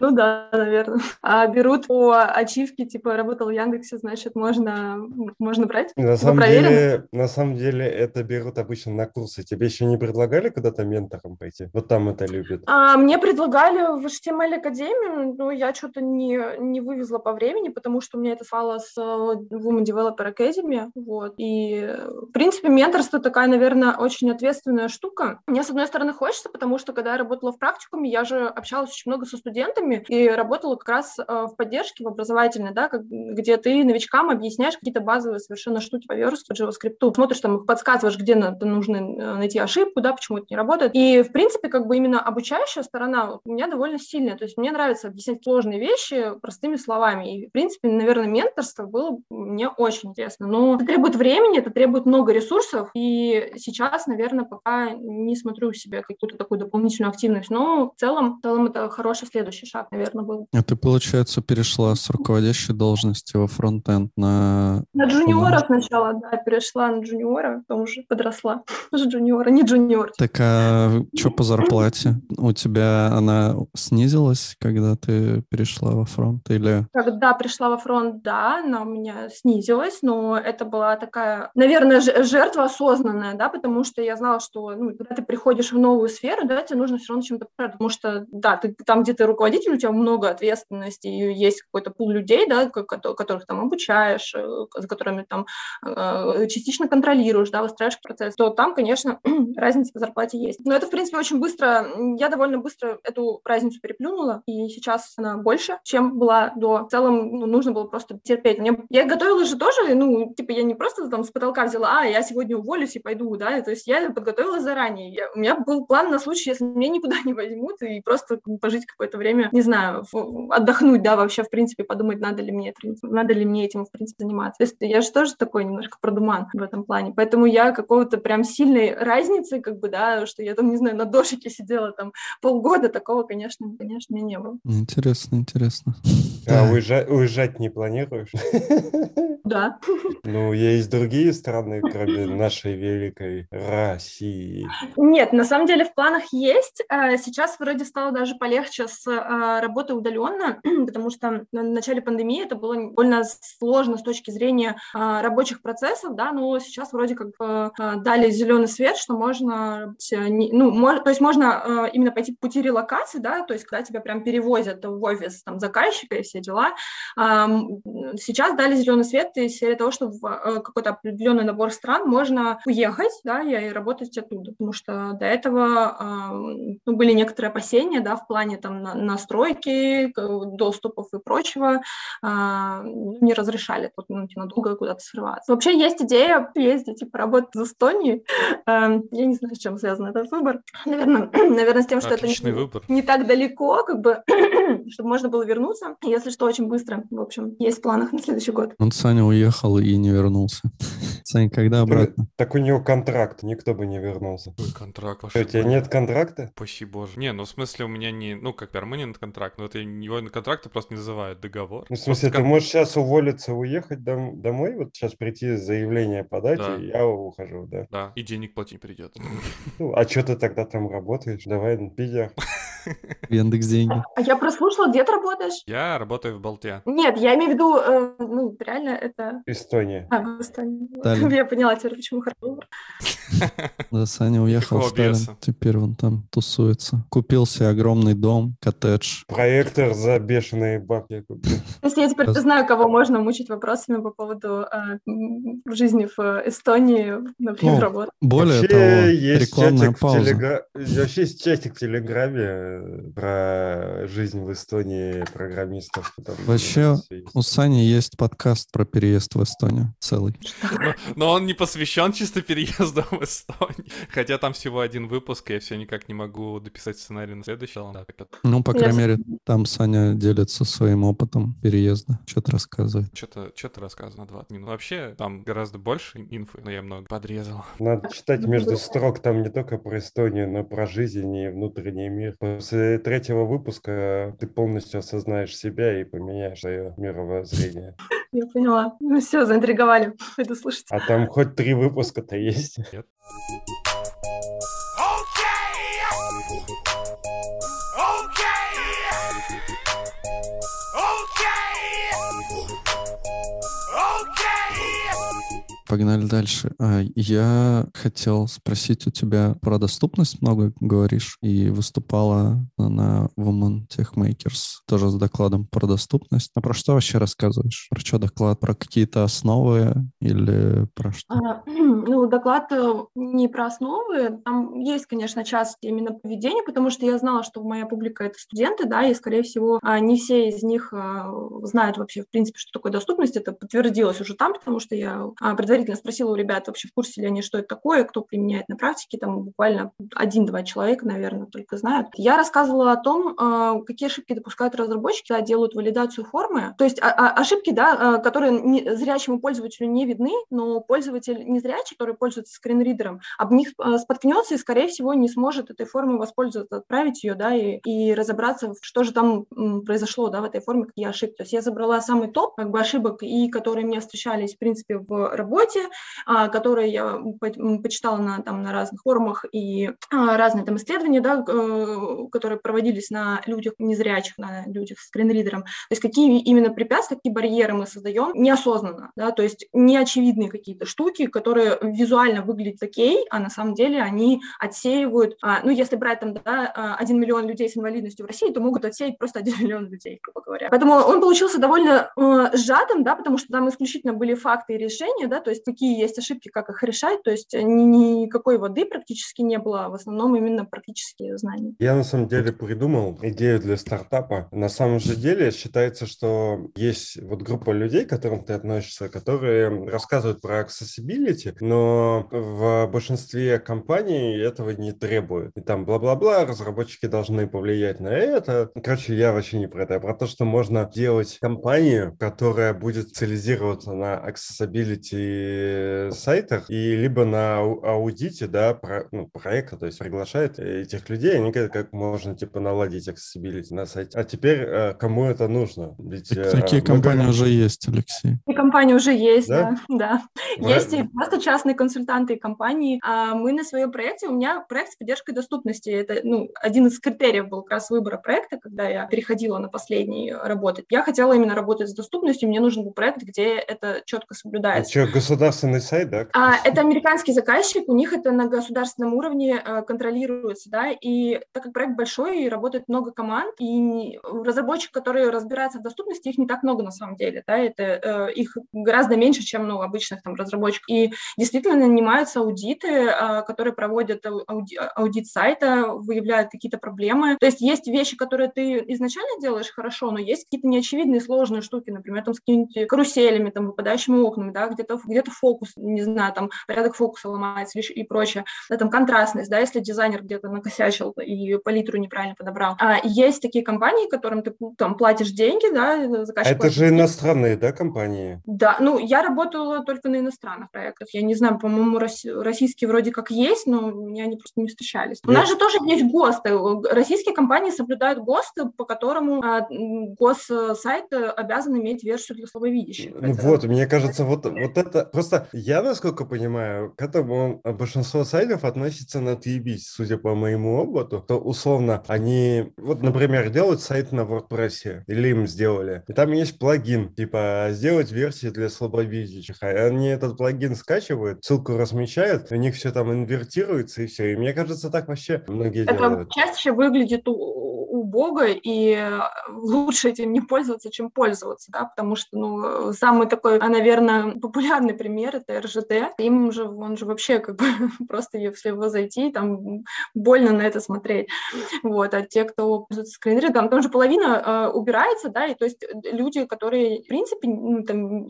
Ну да, наверное. А берут по ачивке, типа, работал в Яндексе, значит, можно, можно брать? На самом проверено? деле, на самом деле это берут обычно на курсы. Тебе еще не предлагали куда-то ментором пойти? Вот там это любят. А, мне предлагали в HTML Академию, но я что-то не, не вывезла по времени, потому что у меня это стало с э, Women Developer Academy, вот, и, в принципе, менторство такая, наверное, очень ответственная штука. Мне, с одной стороны, хочется, потому что, когда я работала в практикуме, я же общалась очень много со студентами и работала как раз э, в поддержке, в образовательной, да, где ты новичкам объясняешь какие-то базовые совершенно штуки по верстке, JavaScript, смотришь там, подсказываешь, где надо, нужно э, найти ошибку, да, почему это не работает. И, в принципе, как бы именно обучающая сторона у меня довольно сильная. То есть мне нравится объяснять сложные вещи простыми словами. И, в принципе, наверное, менторство было мне очень интересно. Но это требует времени, это требует много ресурсов. И сейчас, наверное, пока не смотрю в себе какую-то такую дополнительную активность. Но в целом, в целом это хороший следующий шаг, наверное, был. А ты, получается, перешла с руководящей должности во фронтенд на... На джуниора сначала, да, перешла на джуниора, потом уже подросла. *laughs* Уже джуниора, не джуниор. Так, а что по зарплате? У тебя она снизилась, когда ты перешла во фронт? Или... Когда пришла во фронт, да, она у меня снизилась, но это была такая, наверное, жертва осознанная, да, потому что я знала, что ну, когда ты приходишь в новую сферу, да, тебе нужно все равно чем-то потому что, да, ты там, где ты руководитель, у тебя много ответственности, и есть какой-то пул людей, да, ко- кото- которых там обучаешь, э, за которыми там э, частично контролируешь, да, выстраиваешь процесс, то там, конечно, *clears throat* разница по зарплате есть. Но это, в принципе, очень быстро, я довольно быстро эту разницу переплюнула, и сейчас она больше, чем была до. В целом, ну, нужно было просто терпеть. Мне, я готовилась же тоже, ну, типа, я не просто там с потолка взяла, а, я сегодня уволюсь и пойду, да, то есть я подготовилась заранее. Я- у меня был план на случай, если меня никуда не возьмут, и просто пожить какое-то время, не знаю, отдохнуть, да, вообще, в принципе, подумать, надо ли мне, это, надо ли мне этим, в принципе, заниматься. То есть я же тоже такой немножко продуман в этом плане. Поэтому я какого-то прям сильной разницы, как бы, да, что я там, не знаю, на дошике сидела там полгода, такого, конечно, конечно, не было. Интересно, интересно. А уезжать, уезжать не планируешь? Да. Ну, есть другие страны, кроме нашей великой России. Нет, на самом деле в планах есть. Э, Сейчас вроде стало даже полегче с э, работой удаленно, *clears throat* потому что на начале пандемии это было довольно сложно с точки зрения э, рабочих процессов, да, но сейчас вроде как дали зеленый свет, что можно, ну, то есть можно именно пойти по пути релокации, да, то есть когда тебя прям перевозят в офис там заказчика и все дела. Сейчас дали зеленый свет из серии того, что в какой-то определенный набор стран можно уехать, да, и работать оттуда, потому что до этого ам, ну, были некоторые опасения, да, в плане там на- настройки, доступов и прочего, а, ну, не разрешали тут, ну, надолго куда-то срываться. Вообще есть идея ездить, типа, работать в Эстонии. Ам, Я не знаю, с чем связан этот выбор. Наверное, *clears throat* наверное с тем, что это Отличный не, выбор. не так далеко, как бы, *clears throat* чтобы можно было вернуться, если что, очень быстро. В общем, есть в планах на следующий год. Он Саня уехал и не вернулся. *laughs* Сань, когда обратно? Так у него контракт, никто бы не вернулся. Какой контракт Что, вообще? у тебя нет контракта? Спаси боже. Не, ну в смысле у меня не, ну как перманент контракт, но это его контракты просто не называют договор. Ну, в смысле, Просто ты можешь сейчас уволиться, уехать дом- домой, вот сейчас прийти заявление подать, Да. и я ухожу, да. Да, и денег платить придет. Ну, а что ты тогда там работаешь? Давай, Питер. В *laughs* Яндекс деньги. А я прослушала, где ты работаешь? Я работаю в Болте. Нет, я имею в виду, э, ну, реально это... Эстония. А, в Эстонии. Таллин. *laughs* Я поняла теперь, почему хорошо. *laughs* Да, Саня уехал в Сталин. Теперь он там тусуется. Купил себе огромный дом, коттедж. Проектор за бешеные бабки купил. То есть я теперь знаю, кого можно мучить вопросами по поводу э, жизни в Эстонии, например, Ну, работы. Более Вообще того, есть рекламная чатик пауза. Телегра- Вообще есть чатик в Телеграме э, про жизнь в Эстонии программистов. Там, Вообще. У Сани есть подкаст про переезд в Эстонию целый. Но, но он не посвящен чисто переезду в Эстонию. Хотя там всего один выпуск, и я все никак не могу дописать сценарий на следующий. Да, Ну, по крайней мере, там Саня делится своим опытом переезда, что-то рассказывает. что-то что рассказано 20 минут. Вообще, там гораздо больше инфы, но я много подрезал. Надо читать между строк там не только про Эстонию, но про жизнь и внутренний мир. После третьего выпуска ты полностью осознаешь себя и поменяешь свое мировоззрение. *laughs* Я поняла. Ну все, заинтриговали. Пойду слушать. А там хоть три выпуска-то есть. Нет? Погнали дальше. А, Я хотел спросить у тебя про доступность много говоришь и выступала на Women Tech Makers тоже с докладом про доступность. А про что вообще рассказываешь? Про что доклад? Про какие-то основы или про что? А, *clears throat* Ну, доклад э, не про основы. Там есть, конечно, часть именно поведения, потому что я знала, что моя публика — это студенты, да, и, скорее всего, а, не все из них а, знают вообще, в принципе, что такое доступность. Это подтвердилось уже там, потому что я а, предварительно спросила у ребят, вообще в курсе ли они, что это такое, кто применяет на практике. Там буквально один-два человека, наверное, только знают. Я рассказывала о том, а, какие ошибки допускают разработчики, когда делают валидацию формы. То есть а- а- ошибки, да, которые зрячему пользователю не видны, но пользователь незрячий, который пользуется скринридером, об них споткнется и, скорее всего, не сможет этой формой воспользоваться, отправить ее, да, и, и разобраться, что же там произошло, да, в этой форме, какие ошибки. То есть я забрала самый топ, как бы, ошибок, и которые мне встречались, в принципе, в работе, а, которые я почитала на, там, на разных форумах и а, разные там исследования, да, э, которые проводились на людях незрячих, на людях с скринридером. То есть какие именно препятствия, какие барьеры мы создаем неосознанно, да, то есть неочевидные какие-то штуки, которые визуально выглядят окей, а на самом деле они отсеивают, а, ну, если брать там, да, а, 1 миллион людей с инвалидностью в России, то могут отсеять просто 1 *laughs* миллион людей, грубо говоря. Поэтому он получился довольно э, сжатым, да, потому что там исключительно были факты и решения, да, то есть какие есть ошибки, как их решать, то есть ни- никакой воды практически не было, а в основном именно практические знания. Я на самом деле придумал идею для стартапа. На самом же деле считается, что есть вот группа людей, к которым ты относишься, которые рассказывают про accessibility, но в большинстве компаний этого не требуют. И там бла-бла-бла, разработчики должны повлиять на это. Короче, я вообще не про это, а про то, что можно делать компанию, которая будет специализироваться на accessibility сайтах и либо на ау- аудите, да, про, ну, проекта, то есть приглашает этих людей, они говорят, как можно, типа, наладить accessibility на сайте. А теперь э, кому это нужно? Ведь, Так- э, Такие компании говорим- уже есть, Алексей. И компании уже есть, Да? да, да. Есть и просто частные консультанты и компании. А мы на своем проекте, у меня проект с поддержкой доступности. Это ну, один из критериев был как раз выбора проекта, когда я переходила на последний работать. Я хотела именно работать с доступностью, мне нужен был проект, где это четко А соблюдается. что, государственный сайт, да? А, это американский заказчик, у них это на государственном уровне э, контролируется, да, и так как проект большой и работает много команд, и разработчик, который разбирается в доступности, их не так много на самом деле, да, это э, их гораздо меньше, чем ну, обычных там разработчиков. И действительно нанимаются аудиты, э, которые проводят ау- ауди- аудит сайта, выявляют какие-то проблемы. То есть есть вещи, которые ты изначально делаешь хорошо, но есть какие-то неочевидные сложные штуки, например, там с какими-нибудь каруселями, там, выпадающими окнами, да, где-то где фокус, не знаю, там порядок фокуса ломается и прочее, да, там контрастность, да, если дизайнер где-то накосячил и палитру неправильно подобрал. А есть такие компании, которым ты там платишь деньги, да, А заказчик это же иностранные, да, компании? да, ну, я работала только на иностранных проектах. Я не знаю, по-моему, рос- российские вроде как есть, но мне они просто не встречались. У Я- нас же тоже есть ГОСТы. Российские компании соблюдают ГОСТы, по которому а, госсайт э, обязан иметь версию для слабовидящих. Ну Это- вот, мне кажется, вот, вот это... Просто я, насколько понимаю, к этому большинство сайтов относится на отъебись, судя по моему опыту, то условно они, вот, например, делают сайт на WordPress, или им сделали, и там есть плагин, типа, сделать версии для слабовидящих, а они этот плагин скачивают, ссылку размещают, у них все там инвертируется, и все. И мне кажется, так вообще многие Это делают. чаще выглядит у- бога, и лучше этим не пользоваться, чем пользоваться, да, потому что, ну, самый такой, а, наверное, популярный пример — это РЖД. Им же, он же вообще как бы *laughs* просто, если его зайти, там больно на это смотреть. Вот, а те, кто пользуется скринридом, там же половина э, убирается, да, и то есть люди, которые, в принципе, ну, там,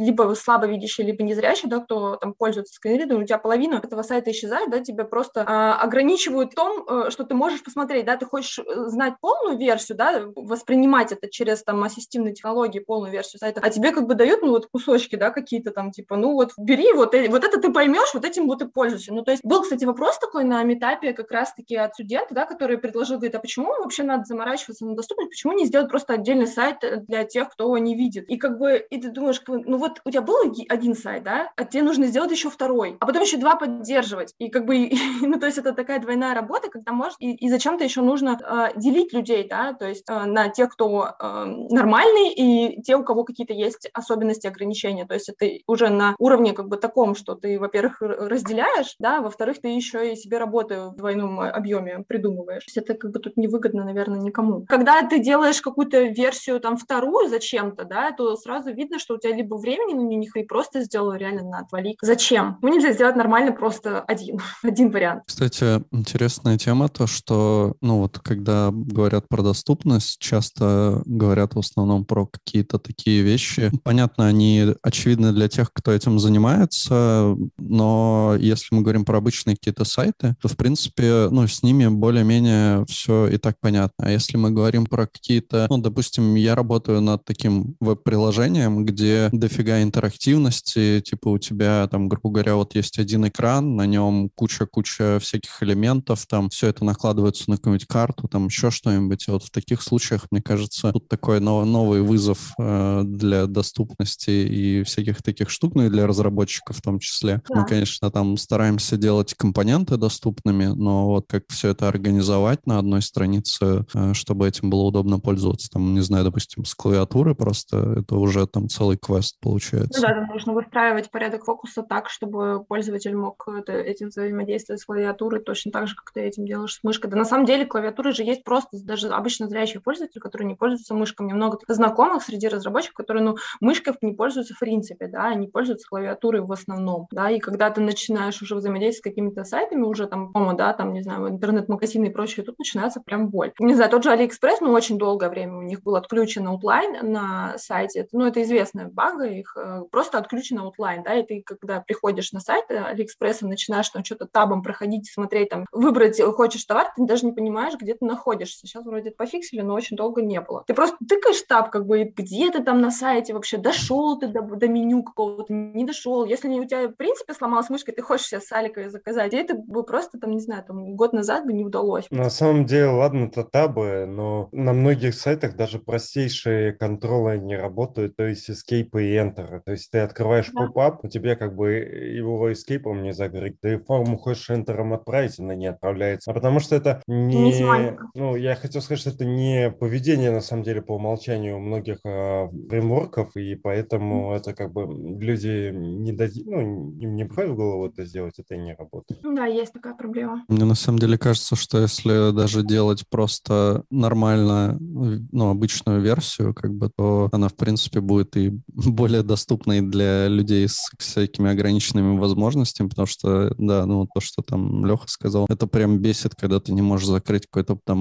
либо слабо видящие, либо незрячие, да, кто там пользуется скринридом, у тебя половина этого сайта исчезает, да, тебя просто э, ограничивают в том, э, что ты можешь посмотреть, да, ты хочешь э, знать полную версию, да, воспринимать это через там ассистивные технологии, полную версию сайта, а тебе как бы дают, ну, вот кусочки, да, какие-то там, типа, ну, вот бери, вот, э, вот это ты поймешь, вот этим вот и пользуйся. Ну, то есть был, кстати, вопрос такой на метапе как раз-таки от студента, да, который предложил, говорит, а почему вообще надо заморачиваться на доступность, почему не сделать просто отдельный сайт для тех, кто не видит? И как бы, и ты думаешь, ну вот у тебя был один сайт, да, а тебе нужно сделать еще второй, а потом еще два поддерживать. И как бы, *laughs* ну, то есть это такая двойная работа, когда может, и, и зачем-то еще нужно э, делить людей, да, то есть э, на тех, кто э, нормальный, и те, у кого какие-то есть особенности, ограничения. То есть это уже на уровне как бы таком, что ты, во-первых, разделяешь, да, во-вторых, ты еще и себе работу в двойном объеме придумываешь. То есть это как бы тут невыгодно, наверное, никому. Когда ты делаешь какую-то версию там вторую зачем-то, да, то сразу видно, что у тебя либо времени на них и просто сделал реально на отвали. Зачем? Ну, нельзя сделать нормально просто один, *laughs* один вариант. Кстати, интересная тема то, что, ну вот, когда говорят про доступность, часто говорят в основном про какие-то такие вещи. Понятно, они очевидны для тех, кто этим занимается, но если мы говорим про обычные какие-то сайты, то, в принципе, ну, с ними более-менее все и так понятно. А если мы говорим про какие-то, ну, допустим, я работаю над таким веб-приложением, где дофига интерактивности, типа у тебя там, грубо говоря, вот есть один экран, на нем куча-куча всяких элементов, там все это накладывается на какую-нибудь карту, там еще что-нибудь. И вот в таких случаях, мне кажется, тут такой новый вызов э, для доступности и всяких таких штук, ну и для разработчиков в том числе. Да. Мы, конечно, там стараемся делать компоненты доступными, но вот как все это организовать на одной странице, э, чтобы этим было удобно пользоваться, там, не знаю, допустим, с клавиатуры просто, это уже там целый квест получается. Ну да, там нужно выстраивать порядок фокуса так, чтобы пользователь мог это, этим взаимодействовать с клавиатурой точно так же, как ты этим делаешь с мышкой. Да на самом деле клавиатуры же есть просто даже обычно зрячие пользователи, которые не пользуются мышкой. Мне много знакомых среди разработчиков, которые, ну, мышкой не пользуются в принципе, да, они пользуются клавиатурой в основном, да, и когда ты начинаешь уже взаимодействовать с какими-то сайтами, уже там, дома, да, там, не знаю, интернет-магазины и прочее, тут начинается прям боль. Не знаю, тот же Алиэкспресс, ну, очень долгое время у них был отключен outline на сайте, ну, это известная бага, их э, просто отключен outline, да, и ты, когда приходишь на сайт Алиэкспресса, начинаешь там что-то tab ом проходить, смотреть, там, выбрать, хочешь товар, ты даже не понимаешь, где ты находишься. Сейчас вроде пофиксили, но очень долго не было. Ты просто тыкаешь tab, как бы, где ты там на сайте вообще, дошел ты до, до меню какого-то, не дошел. Если у тебя, в принципе, сломалась мышка, ты хочешь себе с Алика заказать, и это бы просто, там, не знаю, там, год назад бы не удалось. На самом деле, ладно, это табы, но на многих сайтах даже простейшие контролы не работают, то есть escape и enter. То есть ты открываешь да. поп-ап, у тебя как бы его escape не закрыть, ты форму хочешь enter отправить, она не отправляется. А потому что это не... не ну, я хотел сказать, что это не поведение, на самом деле, по умолчанию многих э, фреймворков, и поэтому это как бы люди не дадут, ну, им не приходит в голову это сделать, это не работает. Да, есть такая проблема. Мне на самом деле кажется, что если даже делать просто нормально, ну, обычную версию, как бы, то она, в принципе, будет и *laughs* более доступной для людей с всякими ограниченными возможностями, потому что, да, ну, то, что там Леха сказал, это прям бесит, когда ты не можешь закрыть какую-то там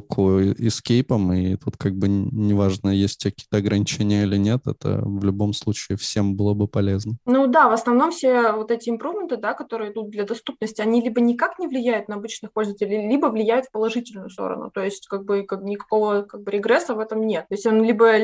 модалку эскейпом, и тут как бы неважно, есть какие-то ограничения или нет, это в любом случае всем было бы полезно. Ну да, в основном все вот эти импрувменты, да, которые идут для доступности, они либо никак не влияют на обычных пользователей, либо влияют в положительную сторону. То есть как бы как, никакого как бы регресса в этом нет. То есть он либо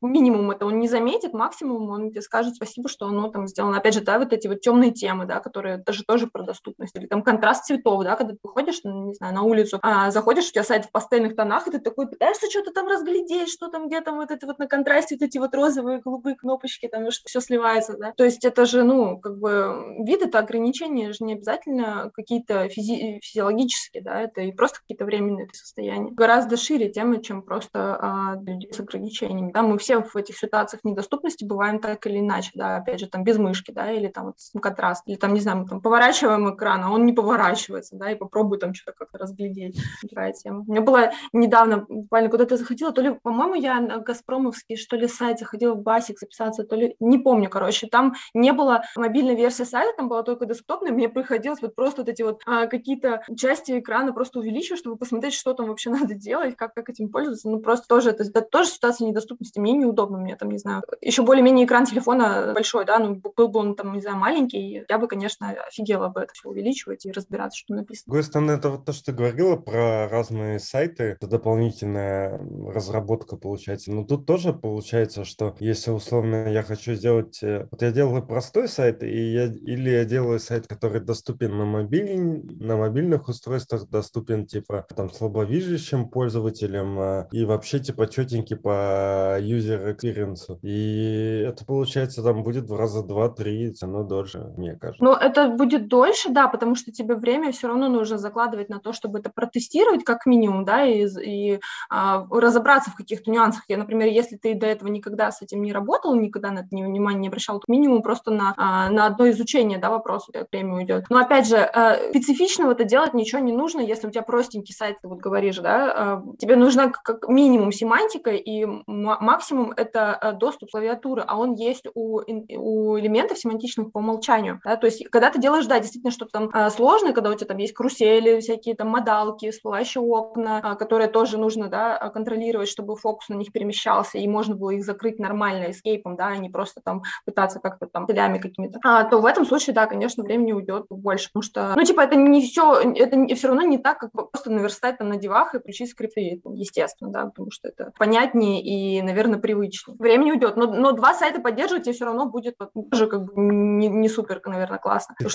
минимум это он не заметит, максимум он тебе скажет спасибо, что оно там сделано. Опять же, да, вот эти вот темные темы, да, которые даже тоже про доступность. Или там контраст цветов, да, когда ты выходишь, ну, не знаю, на улицу, а, заходишь, у тебя сайт в пастельных тонах, и ты такой пытаешься что-то там разглядеть, что там, где там вот это вот на контрасте, вот эти вот розовые, голубые кнопочки, там, что все сливается, да. То есть это же, ну, как бы вид это ограничения же не обязательно какие-то физи- физиологические, да, это и просто какие-то временные состояния. Гораздо шире темы, чем просто а, людей с ограничениями, да, мы все в этих ситуациях недоступности бываем так или иначе, да, опять же, там без мышки, да, или там вот контраст, или там, не знаю, мы там поворачиваем экран, а он не поворачивается, да, и попробуй там что-то как-то разглядеть. Такая тема. Меня было недавно, буквально куда-то заходила, то ли, по-моему, я на Газпромовский, что ли, сайт заходила в Басик записаться, то ли, не помню, короче, там не было мобильной версии сайта, там была только десктопная, мне приходилось вот просто вот эти вот а, какие-то части экрана просто увеличивать, чтобы посмотреть, что там вообще *laughs* надо делать, как, как этим пользоваться, ну, просто тоже, это, это тоже ситуация недоступности, мне неудобно, мне там, не знаю, еще более-менее экран телефона большой, да, ну, был бы он там, не знаю, маленький, я бы, конечно, офигела бы это все увеличивать и разбираться, что написано. С другой стороны, это вот то, что ты говорила про разные сайты, это дополнительная разработка получается. Но тут тоже получается, что если условно я хочу сделать... Э, вот я делаю простой сайт, и я, или я делаю сайт, который доступен на, мобиль, на мобильных устройствах, доступен типа там слабовидящим пользователям э, и вообще типа четенький по user experience. И это получается там будет в раза два-три, оно дольше, мне кажется. Ну, это будет дольше, да, потому что тебе время все равно нужно закладывать на то, чтобы это протестировать как минимум, да, и, и а, разобраться в каких-то нюансах. Я, например, если ты до этого никогда с этим не работал, никогда на это внимание не обращал, то минимум просто на, а, на одно изучение, да, вопроса время уйдет. Но, опять же, а, специфичного это делать ничего не нужно, если у тебя простенький сайт, ты вот говоришь, да, а, тебе нужна как минимум семантика, и максимум это а, доступ клавиатуры, а он есть у, у элементов семантичных по умолчанию, да, то есть когда ты делаешь, да, действительно что-то там а, сложное, когда у тебя там есть карусели, всякие там модалки, всплывающие окна, а, которые тоже нужно, да, контролировать, чтобы фокус на них перемещался, и можно было их закрыть нормально эскейпом, да, а не просто там пытаться как-то там телями какими-то, а, то в этом случае, да, конечно, времени уйдет больше, потому что, ну, типа, это не все, это все равно не так, как просто наверстать там на девах и включить скрипты, естественно, да, потому что это понятнее и, наверное, привычнее. Времени уйдет, но, но два сайта поддерживать, и все равно будет тоже как бы не, не супер, наверное, классно. *laughs*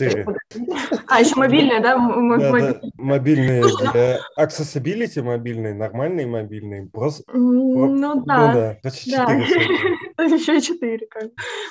А, еще мобильные, да? Мобильные. Accessibility мобильные, нормальные мобильные. Просто... Ну да. Почти *laughs* *laughs* Еще четыре.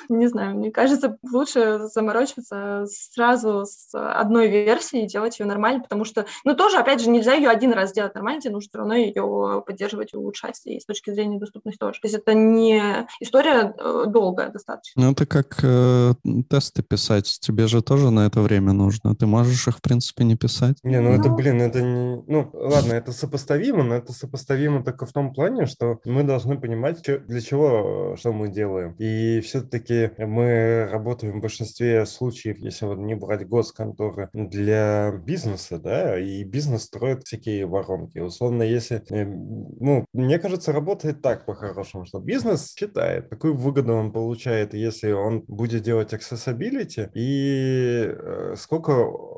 Не знаю, мне кажется, лучше заморочиться сразу с одной версией и делать ее нормально, потому что, ну тоже, опять же, нельзя ее один раз сделать нормально, тебе нужно все равно ее поддерживать и улучшать, и с точки зрения доступности тоже. То есть это не история э, долгая достаточно. Ну это как э, тесты писать, тебе же тоже на это время нужно, ты можешь их, в принципе, не писать. Не, ну, ну... это, блин, это не... Ну, ладно, это сопоставимо, но это сопоставимо только в том плане, что мы должны понимать, для чего, что мы делаем. И все-таки мы работаем в большинстве случаев, если вот не брать госконторы, для бизнеса, да, и бизнес строит всякие воронки. Условно, если, э, ну, мне кажется, работает так по-хорошему, что бизнес считает, какую выгоду он получает, если он будет делать accessibility, и э, сколько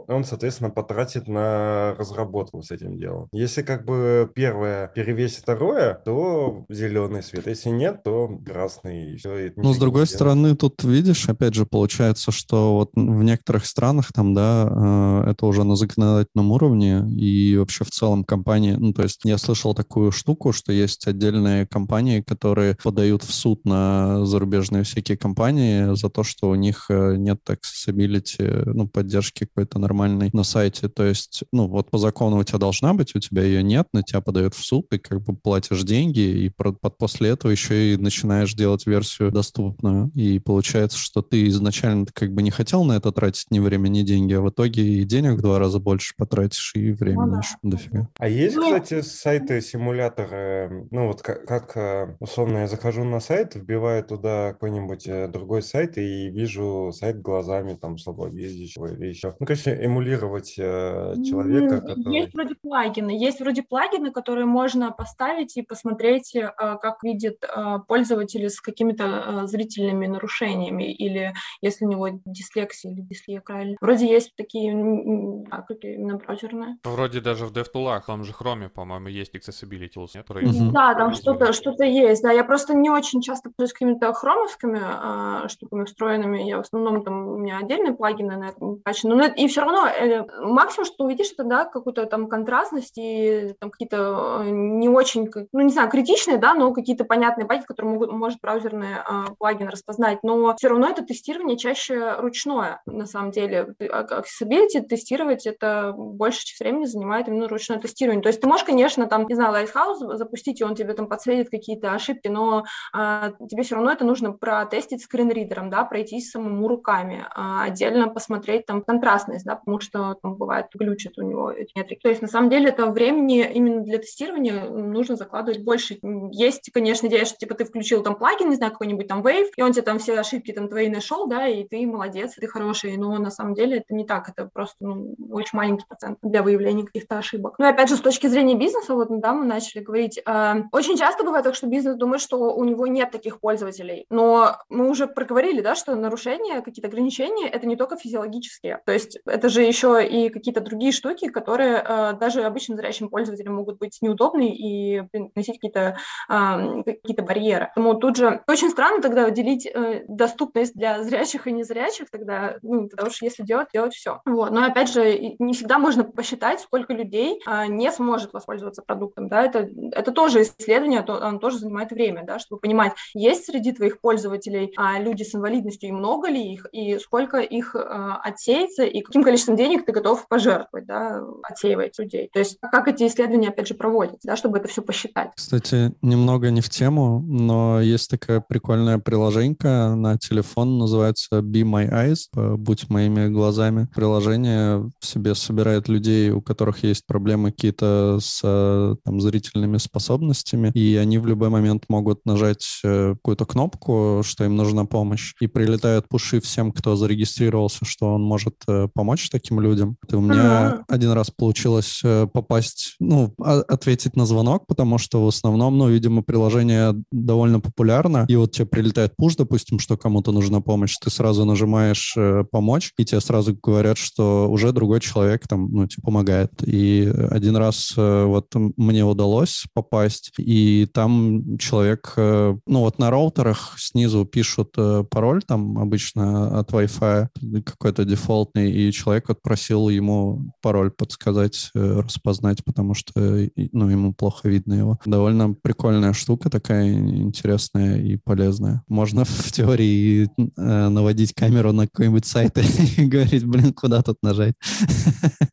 он, соответственно, потратит на разработку с этим делом. Если как бы первое перевесит второе, то зеленый свет. Если нет, то красный. И и ну, с другой стороны, тут видишь, опять же, получается, что вот в некоторых странах там, да, э, это уже на законодательном уровне, и вообще в целом компании, ну, то есть я слышал такую штуку, что есть отдельные компании, которые подают в суд на зарубежные всякие компании за то, что у них э, нет accessibility, ну, поддержки какой-то нормальной на сайте. То есть, ну, вот по закону у тебя должна быть, у тебя ее нет, на тебя подают в суд, ты как бы платишь деньги, и после этого еще и начинаешь делать версию доступную. И получается, что ты изначально как бы не хотел на это тратить ни время, ни деньги, а в итоге и денег в два раза больше потратишь, и времени ну, еще дофига. А есть, ну, кстати, сайты, симуляторы, ну вот как, как э, условно я захожу на сайт, вбиваю туда какой-нибудь э, другой сайт и вижу сайт глазами там слабовидящего или еще. Ну, конечно, эмулировать э, человека, который... Есть вроде плагины, есть вроде плагины, которые можно поставить и посмотреть, э, как видит э, пользователь с какими-то э, зрительными нарушениями или если у него дислексия или правильно. Вроде есть такие, а какие именно браузерные. Вроде даже в DevTools, там же Chrome, по-моему, есть Accessibility Tools, нет? Mm-hmm. Да, там что-то что есть, да. Я просто не очень часто пользуюсь какими-то хромовскими штуками встроенными. Я в основном там у меня отдельные плагины на этом качаны. Но и все равно максимум, что увидишь, это да, какую-то там контрастность и там какие-то э, не очень, ну не знаю, критичные, да, но какие-то понятные баги, которые могут, может браузерный э, плагин распознать. Но все равно это тестирование чаще ручное, на самом деле. Accessibility тестировать это больше времени занимает именно ручное тестирование. То есть ты можешь, конечно, там, не знаю, Lighthouse запустить, и он тебе там подсветит какие-то ошибки, но э, тебе все равно это нужно протестить скринридером, да, пройтись самому руками, э, отдельно посмотреть там контрастность, да, потому что там бывает глючит у него эти метрики. То есть на самом деле это времени именно для тестирования нужно закладывать больше. Есть, конечно, идея, что типа ты включил там плагин, не знаю, какой-нибудь там Wave, и он тебе там все ошибки там твои нашел, да, и ты молодец, ты хороший, но на самом деле это не так, это просто ну, очень маленький процент для выявления каких-то ошибок. Ну и опять же, с точки зрения бизнеса, вот недавно мы начали говорить, э, очень часто бывает так, что бизнес думает, что у него нет таких пользователей, но мы уже проговорили, да, что нарушения, какие-то ограничения, это не только физиологические, то есть это же еще и какие-то другие штуки, которые э, даже обычным зрячим пользователям могут быть неудобны и приносить какие-то э, какие барьеры. Поэтому тут же очень странно тогда делить э, доступность для зрячих и незрячих, тогда, ну, потому что если делать, делать все. Вот. Но опять же, не всегда можно посчитать, сколько людей э, не сможет воспользоваться продуктом, да, это, это тоже исследование, то, оно тоже занимает время, да, чтобы понимать, есть среди твоих пользователей а, люди с инвалидностью, и много ли их, и сколько их а, отсеется, и каким количеством денег ты готов пожертвовать, да, отсеивать людей. То есть как эти исследования, опять же, проводятся, да, чтобы это все посчитать. Кстати, немного не в тему, но есть такая прикольная приложенька на телефон, называется Be My Eyes, будь моими глазами. Приложение в себе собирает людей, у которых есть проблемы какие-то с там, зрительными способностями, и они в любой момент могут нажать э, какую-то кнопку, что им нужна помощь, и прилетают пуши всем, кто зарегистрировался, что он может э, помочь таким людям. И у меня один раз получилось э, попасть, ну, а, ответить на звонок, потому что в основном, ну, видимо, приложение довольно популярно, и вот тебе прилетает пуш, допустим, что кому-то нужна помощь, ты сразу нажимаешь «помочь», и тебе сразу говорят, что уже другой человек там, ну, тебе помогает. И один раз вот мне удалось попасть, и там человек, э, ну вот на роутерах снизу пишут э, пароль там обычно от Wi-Fi какой-то дефолтный, и человек вот просил ему пароль подсказать, э, распознать, потому что ну, ему плохо видно его. Довольно прикольная штука такая интересная и полезная. Можно *laughs* в теории наводить камеру на какой-нибудь сайт *laughs* и говорить, блин, куда тут нажать. *laughs*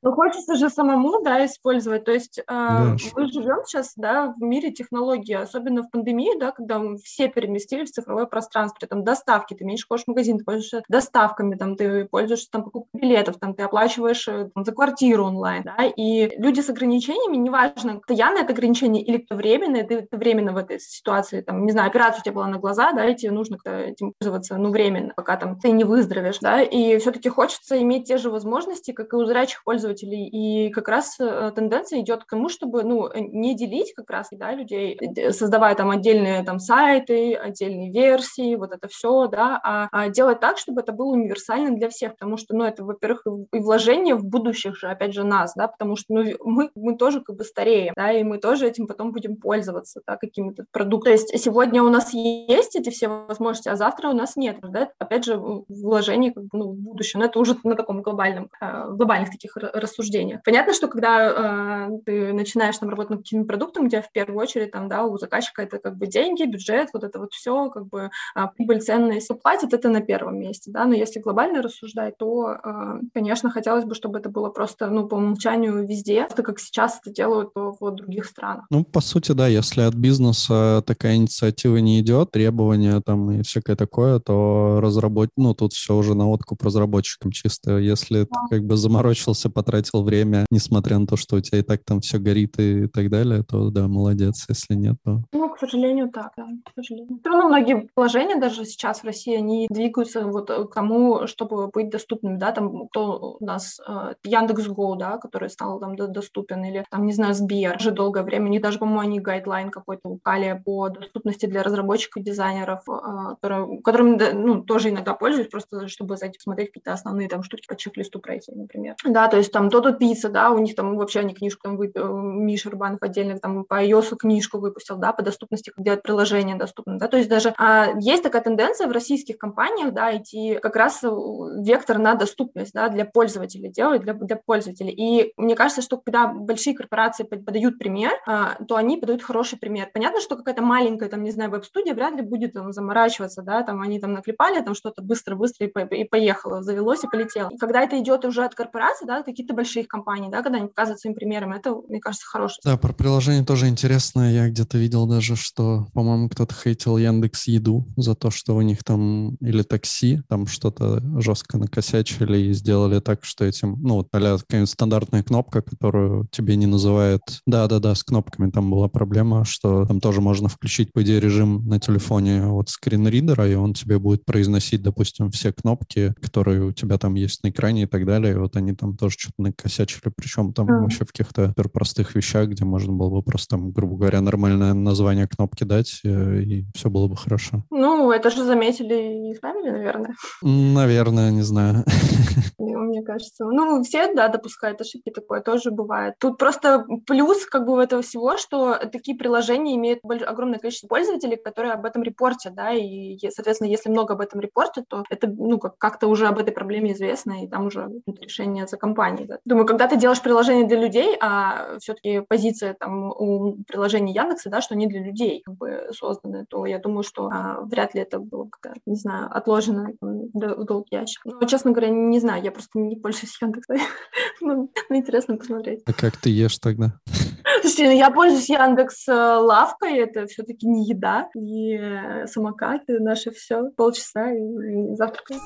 Ну, хочется же самому, да, использовать. То есть да. мы живем сейчас, да, в мире технологий, особенно в пандемии, да, когда все переместились в цифровое пространство, там доставки, ты меньше ходишь в магазин, ты пользуешься доставками, там ты пользуешься там покупкой билетов, там ты оплачиваешь э, там, за квартиру онлайн, да, и люди с ограничениями, неважно, постоянное это ограничение или временное, ты, временно в этой ситуации, там, не знаю, операция у была на глаза, да, и тебе нужно этим пользоваться, ну, временно, пока там ты не выздоровеешь, да, и все-таки хочется иметь те же возможности, как и у зрячих пользователей, и как раз э, тенденция идет к тому, чтобы, ну, не делить как раз, да, людей, э, создавая там отдельные там сайты, отдельные версии, вот это все, да, а, а делать так, чтобы это было универсальным для всех, потому что, ну, это, во-первых, и вложение в будущих же, опять же, нас, да, потому что, ну, мы, мы тоже как бы стареем, да, и мы тоже этим потом будем пользоваться, да, какими-то продуктами. То есть сегодня у нас эти все возможности, а завтра у нас нет, да, опять же, вложение как бы, ну, в будущее, но это уже на таком глобальном, э, глобальных таких рассуждениях. Понятно, что когда э, ты начинаешь там работать над каким-то продуктом, где в первую очередь там, да, у заказчика это как бы деньги, бюджет, вот это вот все, как бы а, прибыль, ценность, платит, это на первом месте, да, но если глобально рассуждать, то, а, конечно, хотелось бы, чтобы это было просто, ну, по умолчанию везде, просто как сейчас это делают в других странах. Ну, по сути, да, если от бизнеса такая инициатива не идет, требования там и всякое такое, то разработать, ну, тут все уже на откуп разработчикам чисто. Если ты как бы заморочился, потратил время, несмотря на то, что у тебя и так там все горит и так далее, то да, молодец. Если нет, то... Ну, к сожалению, так, да, к сожалению. Все равно многие положения даже сейчас в России, они двигаются вот к тому, чтобы быть доступными, да, там кто у нас э, Яндекс.Го, да, который стал там доступен, или там, не знаю, Сбер, уже долгое время, у них даже, по-моему, они гайдлайн какой-то упали по доступности для разработчиков, дизайнеров, э, которые, которым, ну, тоже иногда пользуюсь, просто чтобы зайти посмотреть какие-то основные там штуки по чек-листу пройти, например. Да, то есть там то-то пицца, да, у них там вообще они книжку там выпил, Миша Рубанов отдельно там по iOS книжку выпустил, да, по доступности, как делать приложение доступно, да, то есть даже а, есть такая тенденция в российских компаниях, да, идти как раз вектор на доступность, да, для пользователей, делать для, для пользователей, и мне кажется, что когда большие корпорации подают пример, а, то они подают хороший пример. Понятно, что какая-то маленькая, там, не знаю, веб-студия вряд ли будет там заморачиваться, да, там они там наклепали там что-то быстро-быстро и, по и поехало, завелось и полетело. Когда это идет уже от корпорации, да, какие-то большие компании, да, когда они показывают своим примером, это, мне кажется, хороший. Да, про приложение тоже интересно. Я где-то видел даже, что, по-моему, кто-то хейтил Яндекс Еду за то, что у них там или такси, там что-то жестко накосячили и сделали так, что этим, ну, вот а какая-нибудь стандартная кнопка, которую тебе не называет... Да-да-да, с кнопками там была проблема, что там тоже можно включить, по идее, режим на телефоне вот скринридера, и он тебе будет произносить, допустим, все кнопки, которые у тебя там есть на экране и так далее. И вот они там тоже что-то накосячили, причем там mm. вообще в каких-то простых вещах, где можно было бы просто там, грубо говоря, нормальное название кнопки дать, э, и все было бы хорошо. Ну, это же заметили и исправили, наверное. Наверное, не знаю. *laughs* Мне кажется. Ну, все, да, допускают ошибки, такое тоже бывает. Тут просто плюс как бы этого всего, что такие приложения имеют огромное количество пользователей, которые об этом репортят, да, и, соответственно, если много об этом репортят, то это, ну, как-то уже об этой проблеме известно, и там уже решение за компанией. Да. Думаю, когда ты делаешь приложение для людей, а все-таки позиция там у приложений Яндекса, да, что они для людей как бы созданы, то я думаю, что а, вряд ли это было, не знаю, отложено в долгий ящик. Но, честно говоря, не знаю, я просто не пользуюсь Яндексом. ну, *laughs* ну, интересно посмотреть. А как ты ешь тогда? *laughs* Слушайте, ну, я пользуюсь Яндекс э, лавкой, это все-таки не еда, и э, самокаты, наше все, полчаса и, завтракаем.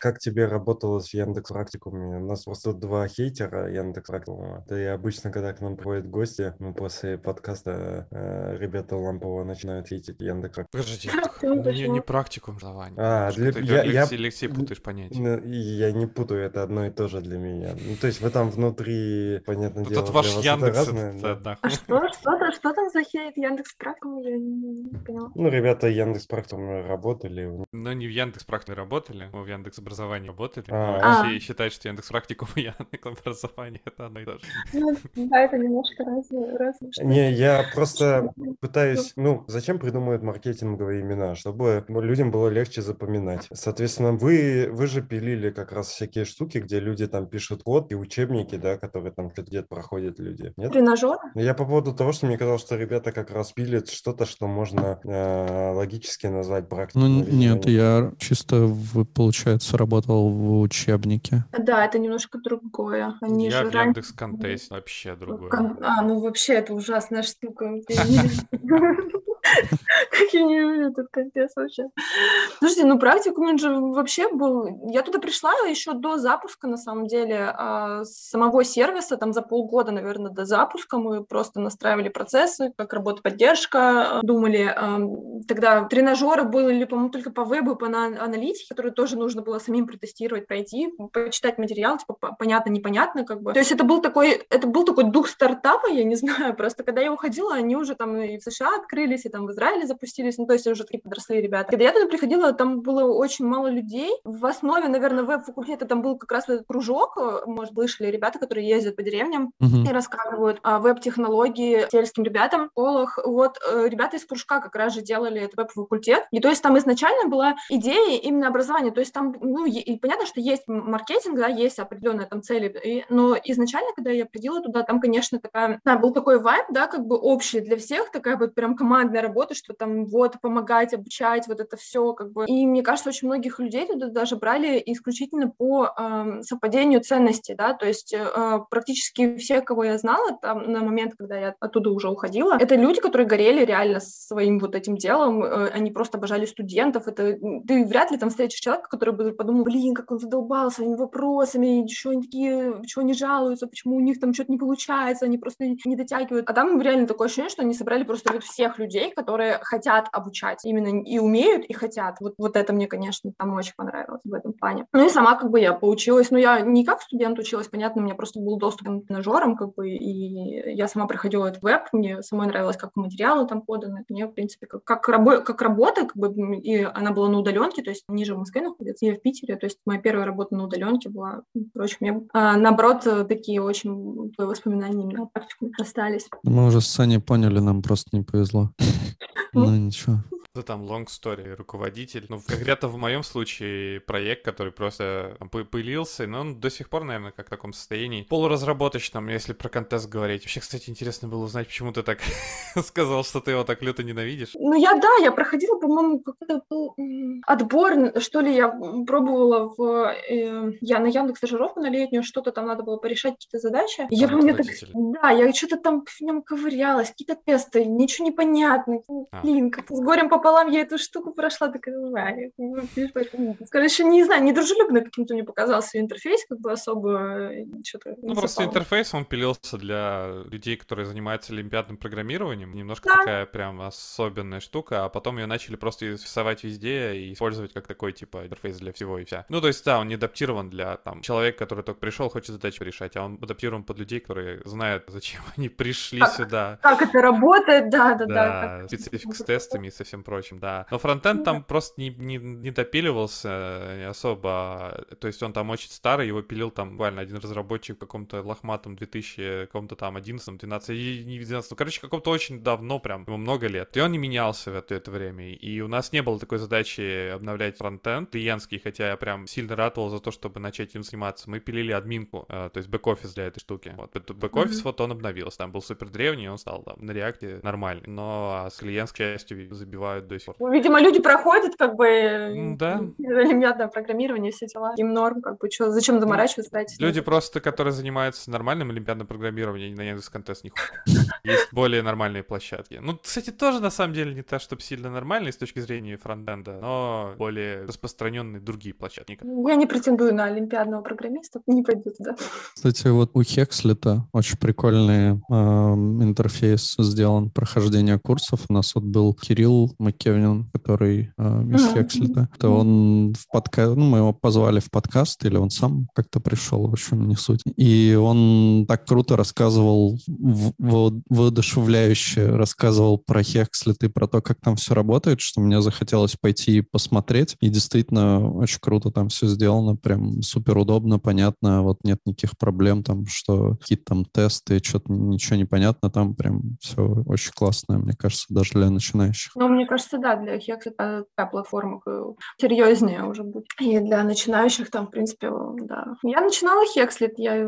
Как тебе работалось в Яндекс Практикуме? У нас просто два хейтера Яндекс Практикума. Да и обычно, когда к нам приходят гости, мы после подкаста э, ребята Лампова начинают хейтить Яндекс Практикум. Подождите, *laughs* не, не практикум образования. А, для... Ты я, я... Алексей путаешь понятия. Ну, я не путаю, это одно и то же для меня. Ну, то есть вы там внутри, понятное Тут дело, ваш Яндекс это разное. Это, да. А что, что, что там за хейт Яндекс Практикум? Я не, не поняла. Ну, ребята Яндекс Практикум работали. Ну, не в Яндекс Практикуме работали, мы в Яндекс образовании работали. А. Все считают, что Яндекс Практикум и Яндекс образование это одно и то же. Ну, да, это немножко разные. разные не, я просто пытаюсь, ну, зачем придумывают маркетинговые имена? Чтобы людям было легче запоминать. Соответственно, вы, вы же пилили как раз всякие штуки, где люди там пишут код и учебники, да, которые там где-то проходят люди. Нет? Тренажер? Я по поводу того, что мне казалось, что ребята как раз пилят что-то, что можно э, логически назвать практикой. Ну, нет, я чисто, получается, работал в учебнике. Да, это немножко другое. Они я в Яндекс Контест вообще другое. А, ну вообще это ужасная штука. *laughs* Как я не люблю этот контекст вообще. Слушайте, ну практикум же вообще был... Я туда пришла еще до запуска, на самом деле, а, самого сервиса, там за полгода, наверное, до запуска мы просто настраивали процессы, как работает поддержка, думали. Тогда тренажеры были, по-моему, только по вебу, по аналитике, которые тоже нужно было самим протестировать, пройти, почитать материал, типа понятно, непонятно, как бы. То есть это был такой, это был такой дух стартапа, я не *laughs* знаю, просто когда я уходила, они уже там и в США открылись, и там в Израиле запустились, ну, то есть уже такие подросли ребята. Когда я туда приходила, там было очень мало людей. В основе, наверное, веб-факультета там был как раз этот кружок, может, слышали ребята, которые ездят по деревням uh-huh. и рассказывают о веб-технологии сельским ребятам в школах. Вот э, ребята из кружка как раз же делали этот веб-факультет. И то есть там изначально была идея именно образования. То есть там, ну, и понятно, что есть маркетинг, да, есть определенные там цели, и, но изначально, когда я приходила туда, там, конечно, такая, да, был такой вайб, да, как бы общий для всех, такая вот прям командная работа, что там вот помогать, обучать, вот это все как бы. И мне кажется, очень многих людей туда даже брали исключительно по э, совпадению ценностей, да, то есть э, практически все, кого я знала там на момент, когда я оттуда уже уходила, это люди, которые горели реально своим вот этим делом, э, они просто обожали студентов, это ты вряд ли там встретишь человека, который бы подумал, блин, как он задолбал своими вопросами, что они такие, чего они жалуются, почему у них там что-то не получается, они просто не дотягивают. А там реально такое ощущение, что они собрали просто вот всех людей, которые хотят обучать, именно и умеют, и хотят. Вот, вот это мне, конечно, там очень понравилось в этом плане. Ну и сама как бы я поучилась, но я не как студент училась, понятно, у меня просто был доступ к тренажерам, как бы, и я сама проходила этот веб, мне самой нравилось, как материалы там поданы, мне, в принципе, как, как, рабо- как работа, как бы, и она была на удаленке, то есть ниже в Москве находится, я в Питере, то есть моя первая работа на удаленке была, впрочем, мне, а, наоборот, такие очень воспоминания именно практикуме остались. Мы уже с Саней поняли, нам просто не повезло. *laughs* Ну, ничего. Да там long story, руководитель. Ну, конкретно в моем случае проект, который просто пылился, но он до сих пор, наверное, как в таком состоянии полуразработочном, если про контест говорить. Вообще, кстати, интересно было узнать, почему ты так *laughs* сказал, что ты его так люто ненавидишь. Ну, я, да, я проходила, по-моему, какой-то был отбор, что ли, я пробовала в... Э, я на Яндекс стажировку на летнюю, что-то там надо было порешать, какие-то задачи. Я помню, так... Да, я что-то там в нем ковырялась, какие-то тесты, ничего не понятно. А. Блин, как с горем пополам я эту штуку прошла, такая, ну, короче, не знаю, недружелюбно каким-то мне показался интерфейс, как бы особо э, что-то Ну, просто интерфейс, он пилился для людей, которые занимаются олимпиадным программированием, немножко да. такая прям особенная штука, а потом ее начали просто рисовать везде и использовать как такой, типа, интерфейс для всего и вся. Ну, то есть, да, он не адаптирован для, там, человека, который только пришел, хочет задачу решать, а он адаптирован под людей, которые знают, зачем *laughs* они пришли как, сюда. Как это работает, да, да, да. да специфик с *laughs* тестами и со всем прочим, да. Но фронтенд там просто не, не, не допиливался э, особо, то есть он там очень старый, его пилил там буквально один разработчик в каком-то лохматом 2000, каком-то там 11 12 не 12 короче, каком-то очень давно прям, ему много лет. И он не менялся в это, это время. И у нас не было такой задачи обновлять фронтенд клиентский, хотя я прям сильно ратовал за то, чтобы начать им заниматься. Мы пилили админку, э, то есть бэк-офис для этой штуки. Вот, бэк-офис mm-hmm. вот он обновился, там был супер древний, он стал там на реакте нормальный. Но а с клиент, к счастью, забивают до сих пор. Ну, видимо, люди проходят как бы да. олимпиадное программирование, все дела. Им норм, как бы, что, зачем заморачиваться? Дать, люди просто, которые занимаются нормальным олимпиадным программированием, на Яндекс Контест не ходят. Есть более нормальные площадки. Ну, кстати, тоже на самом деле не так, чтобы сильно нормальные с точки зрения фронтенда, но более распространенные другие площадки. Я не претендую на олимпиадного программиста, не пойду туда. Кстати, вот у Хекслета очень прикольный э, интерфейс сделан прохождения курсов. У нас вот был Кирилл Маккевнин, который э, из mm-hmm. Хекслета. То он в подкаст, ну, мы его позвали в подкаст, или он сам как-то пришел, в общем, не суть. И он так круто рассказывал, воодушевляюще рассказывал про Хекслет и про то, как там все работает, что мне захотелось пойти и посмотреть. И действительно очень круто там все сделано, прям супер удобно, понятно, вот нет никаких проблем там, что какие-то там тесты, что-то ничего не понятно, там прям все очень классно, мне кажется, даже для начинающих. Ну, мне кажется, да, для Hex это такая платформа серьезнее уже будет. И для начинающих там, в принципе, да. Я начинала Hexlet, я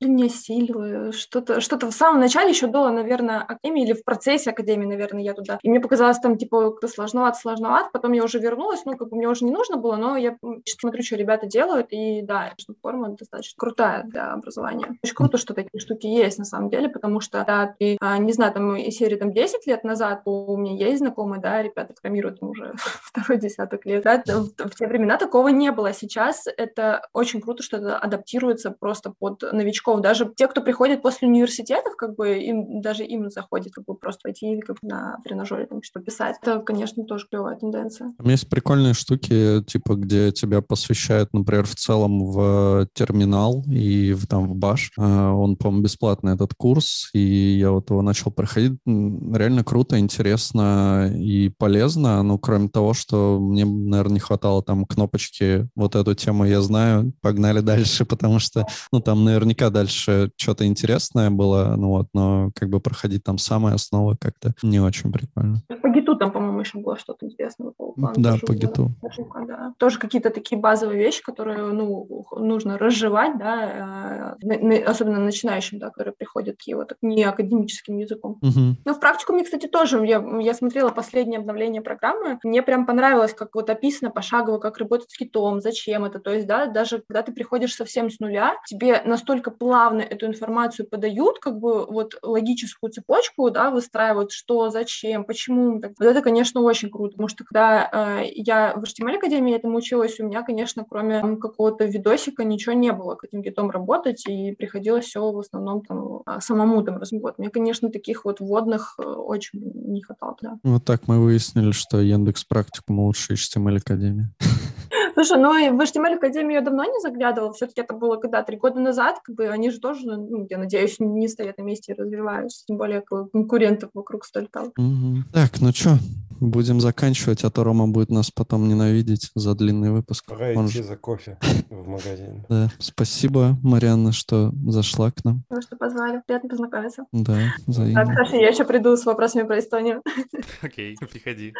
не осилила что-то, что-то в самом начале еще было, наверное, академии или в процессе академии, наверное, я туда. И мне показалось там, типа, сложновато, сложновато. Потом я уже вернулась, ну, как бы мне уже не нужно было, но я смотрю, что ребята делают, и да, форма достаточно крутая для образования. Очень круто, что такие штуки есть на самом деле, потому что, да, ты, а, не знаю, там, из серии там 10 лет назад у меня есть знакомые, да, ребята программируют уже *laughs* второй десяток лет, да, в, в те времена такого не было. Сейчас это очень круто, что это адаптируется просто под новичков. Даже те, кто приходит после университетов, как бы им, даже им заходит как бы просто пойти как бы на тренажере там что писать. Это, конечно, тоже клевая тенденция. Там есть прикольные штуки, типа, где тебя посвящают, например, в целом в терминал и в, там в баш. А, он, по-моему, бесплатный этот курс, и я вот его начал проходить. Реально круто, интересно и полезно. Ну, кроме того, что мне, наверное, не хватало там кнопочки «Вот эту тему я знаю, погнали дальше», *laughs* потому что, ну, там наверняка дальше что-то интересное было, ну вот, но как бы проходить там самые основы как-то не очень прикольно. По гиту там, по-моему, еще было что-то интересное. Да, по гиту. Да. Тоже какие-то такие базовые вещи, которые, ну, нужно разжевать, да, э, особенно начинающим, да, которые приходят такие вот не академическим языком. Угу. Ну, в практикуме, кстати, тоже я, я смотрела последнее обновление программы, мне прям понравилось, как вот описано пошагово, как работать с гитом, зачем это, то есть, да, даже когда ты приходишь совсем с нуля, тебе настолько плавно эту информацию подают, как бы вот логическую цепочку, да, выстраивают, что, зачем, почему. Вот это, конечно, очень круто, потому что когда э, я в HTML Академии этому училась, у меня, конечно, кроме какого-то видосика ничего не было, к этим гитом работать, и приходилось все в основном там а, самому там развивать. Мне, конечно, таких вот вводных э, очень не хватало, да. Вот так мы выяснили, что Яндекс Практикум лучше HTML Академии. *laughs* Слушай, ну и в HTML Академию я давно не заглядывала, все-таки это было когда, три года назад, как бы они же тоже, ну, я надеюсь, не стоят на месте и развиваются, тем более конкурентов вокруг столько. Угу. Так, ну что, будем заканчивать, а то Рома будет нас потом ненавидеть за длинный выпуск. Пора Он идти же- за кофе *laughs* в магазин. Да. Спасибо, Марианна, что зашла к нам. Потому что позвали. Приятно познакомиться. Да, Так, взаимно. хорошо, я еще приду с вопросами про Эстонию. *laughs* Окей, приходи.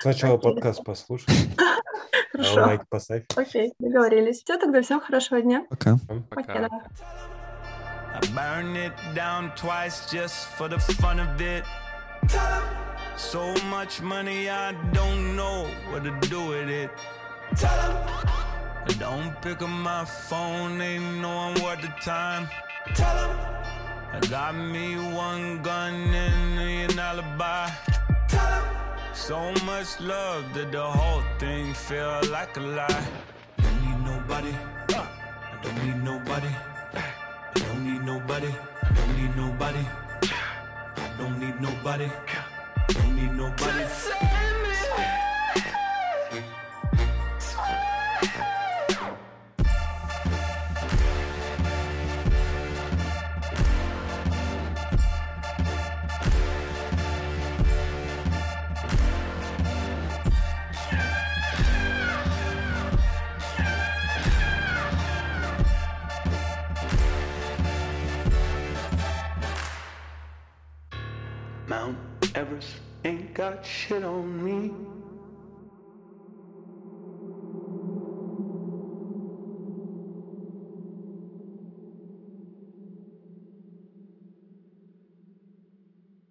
Сначала подкаст послушай, *laughs* а Хорошо. лайк поставь. Окей, договорились. Все, тогда всем хорошего дня. Пока. Пока. I burn it down twice just for the fun of it. So much money, I don't know what to do with it. Tell I don't pick up my phone, they know I'm worth the time. Tell them I got me one gun and an alibi. Tell them. So much love that the whole thing feel like a lie. I Don't need nobody. I don't need nobody. I don't need nobody. I don't need nobody. I don't need nobody. Need nobody. Mount Everest ain't got shit on me.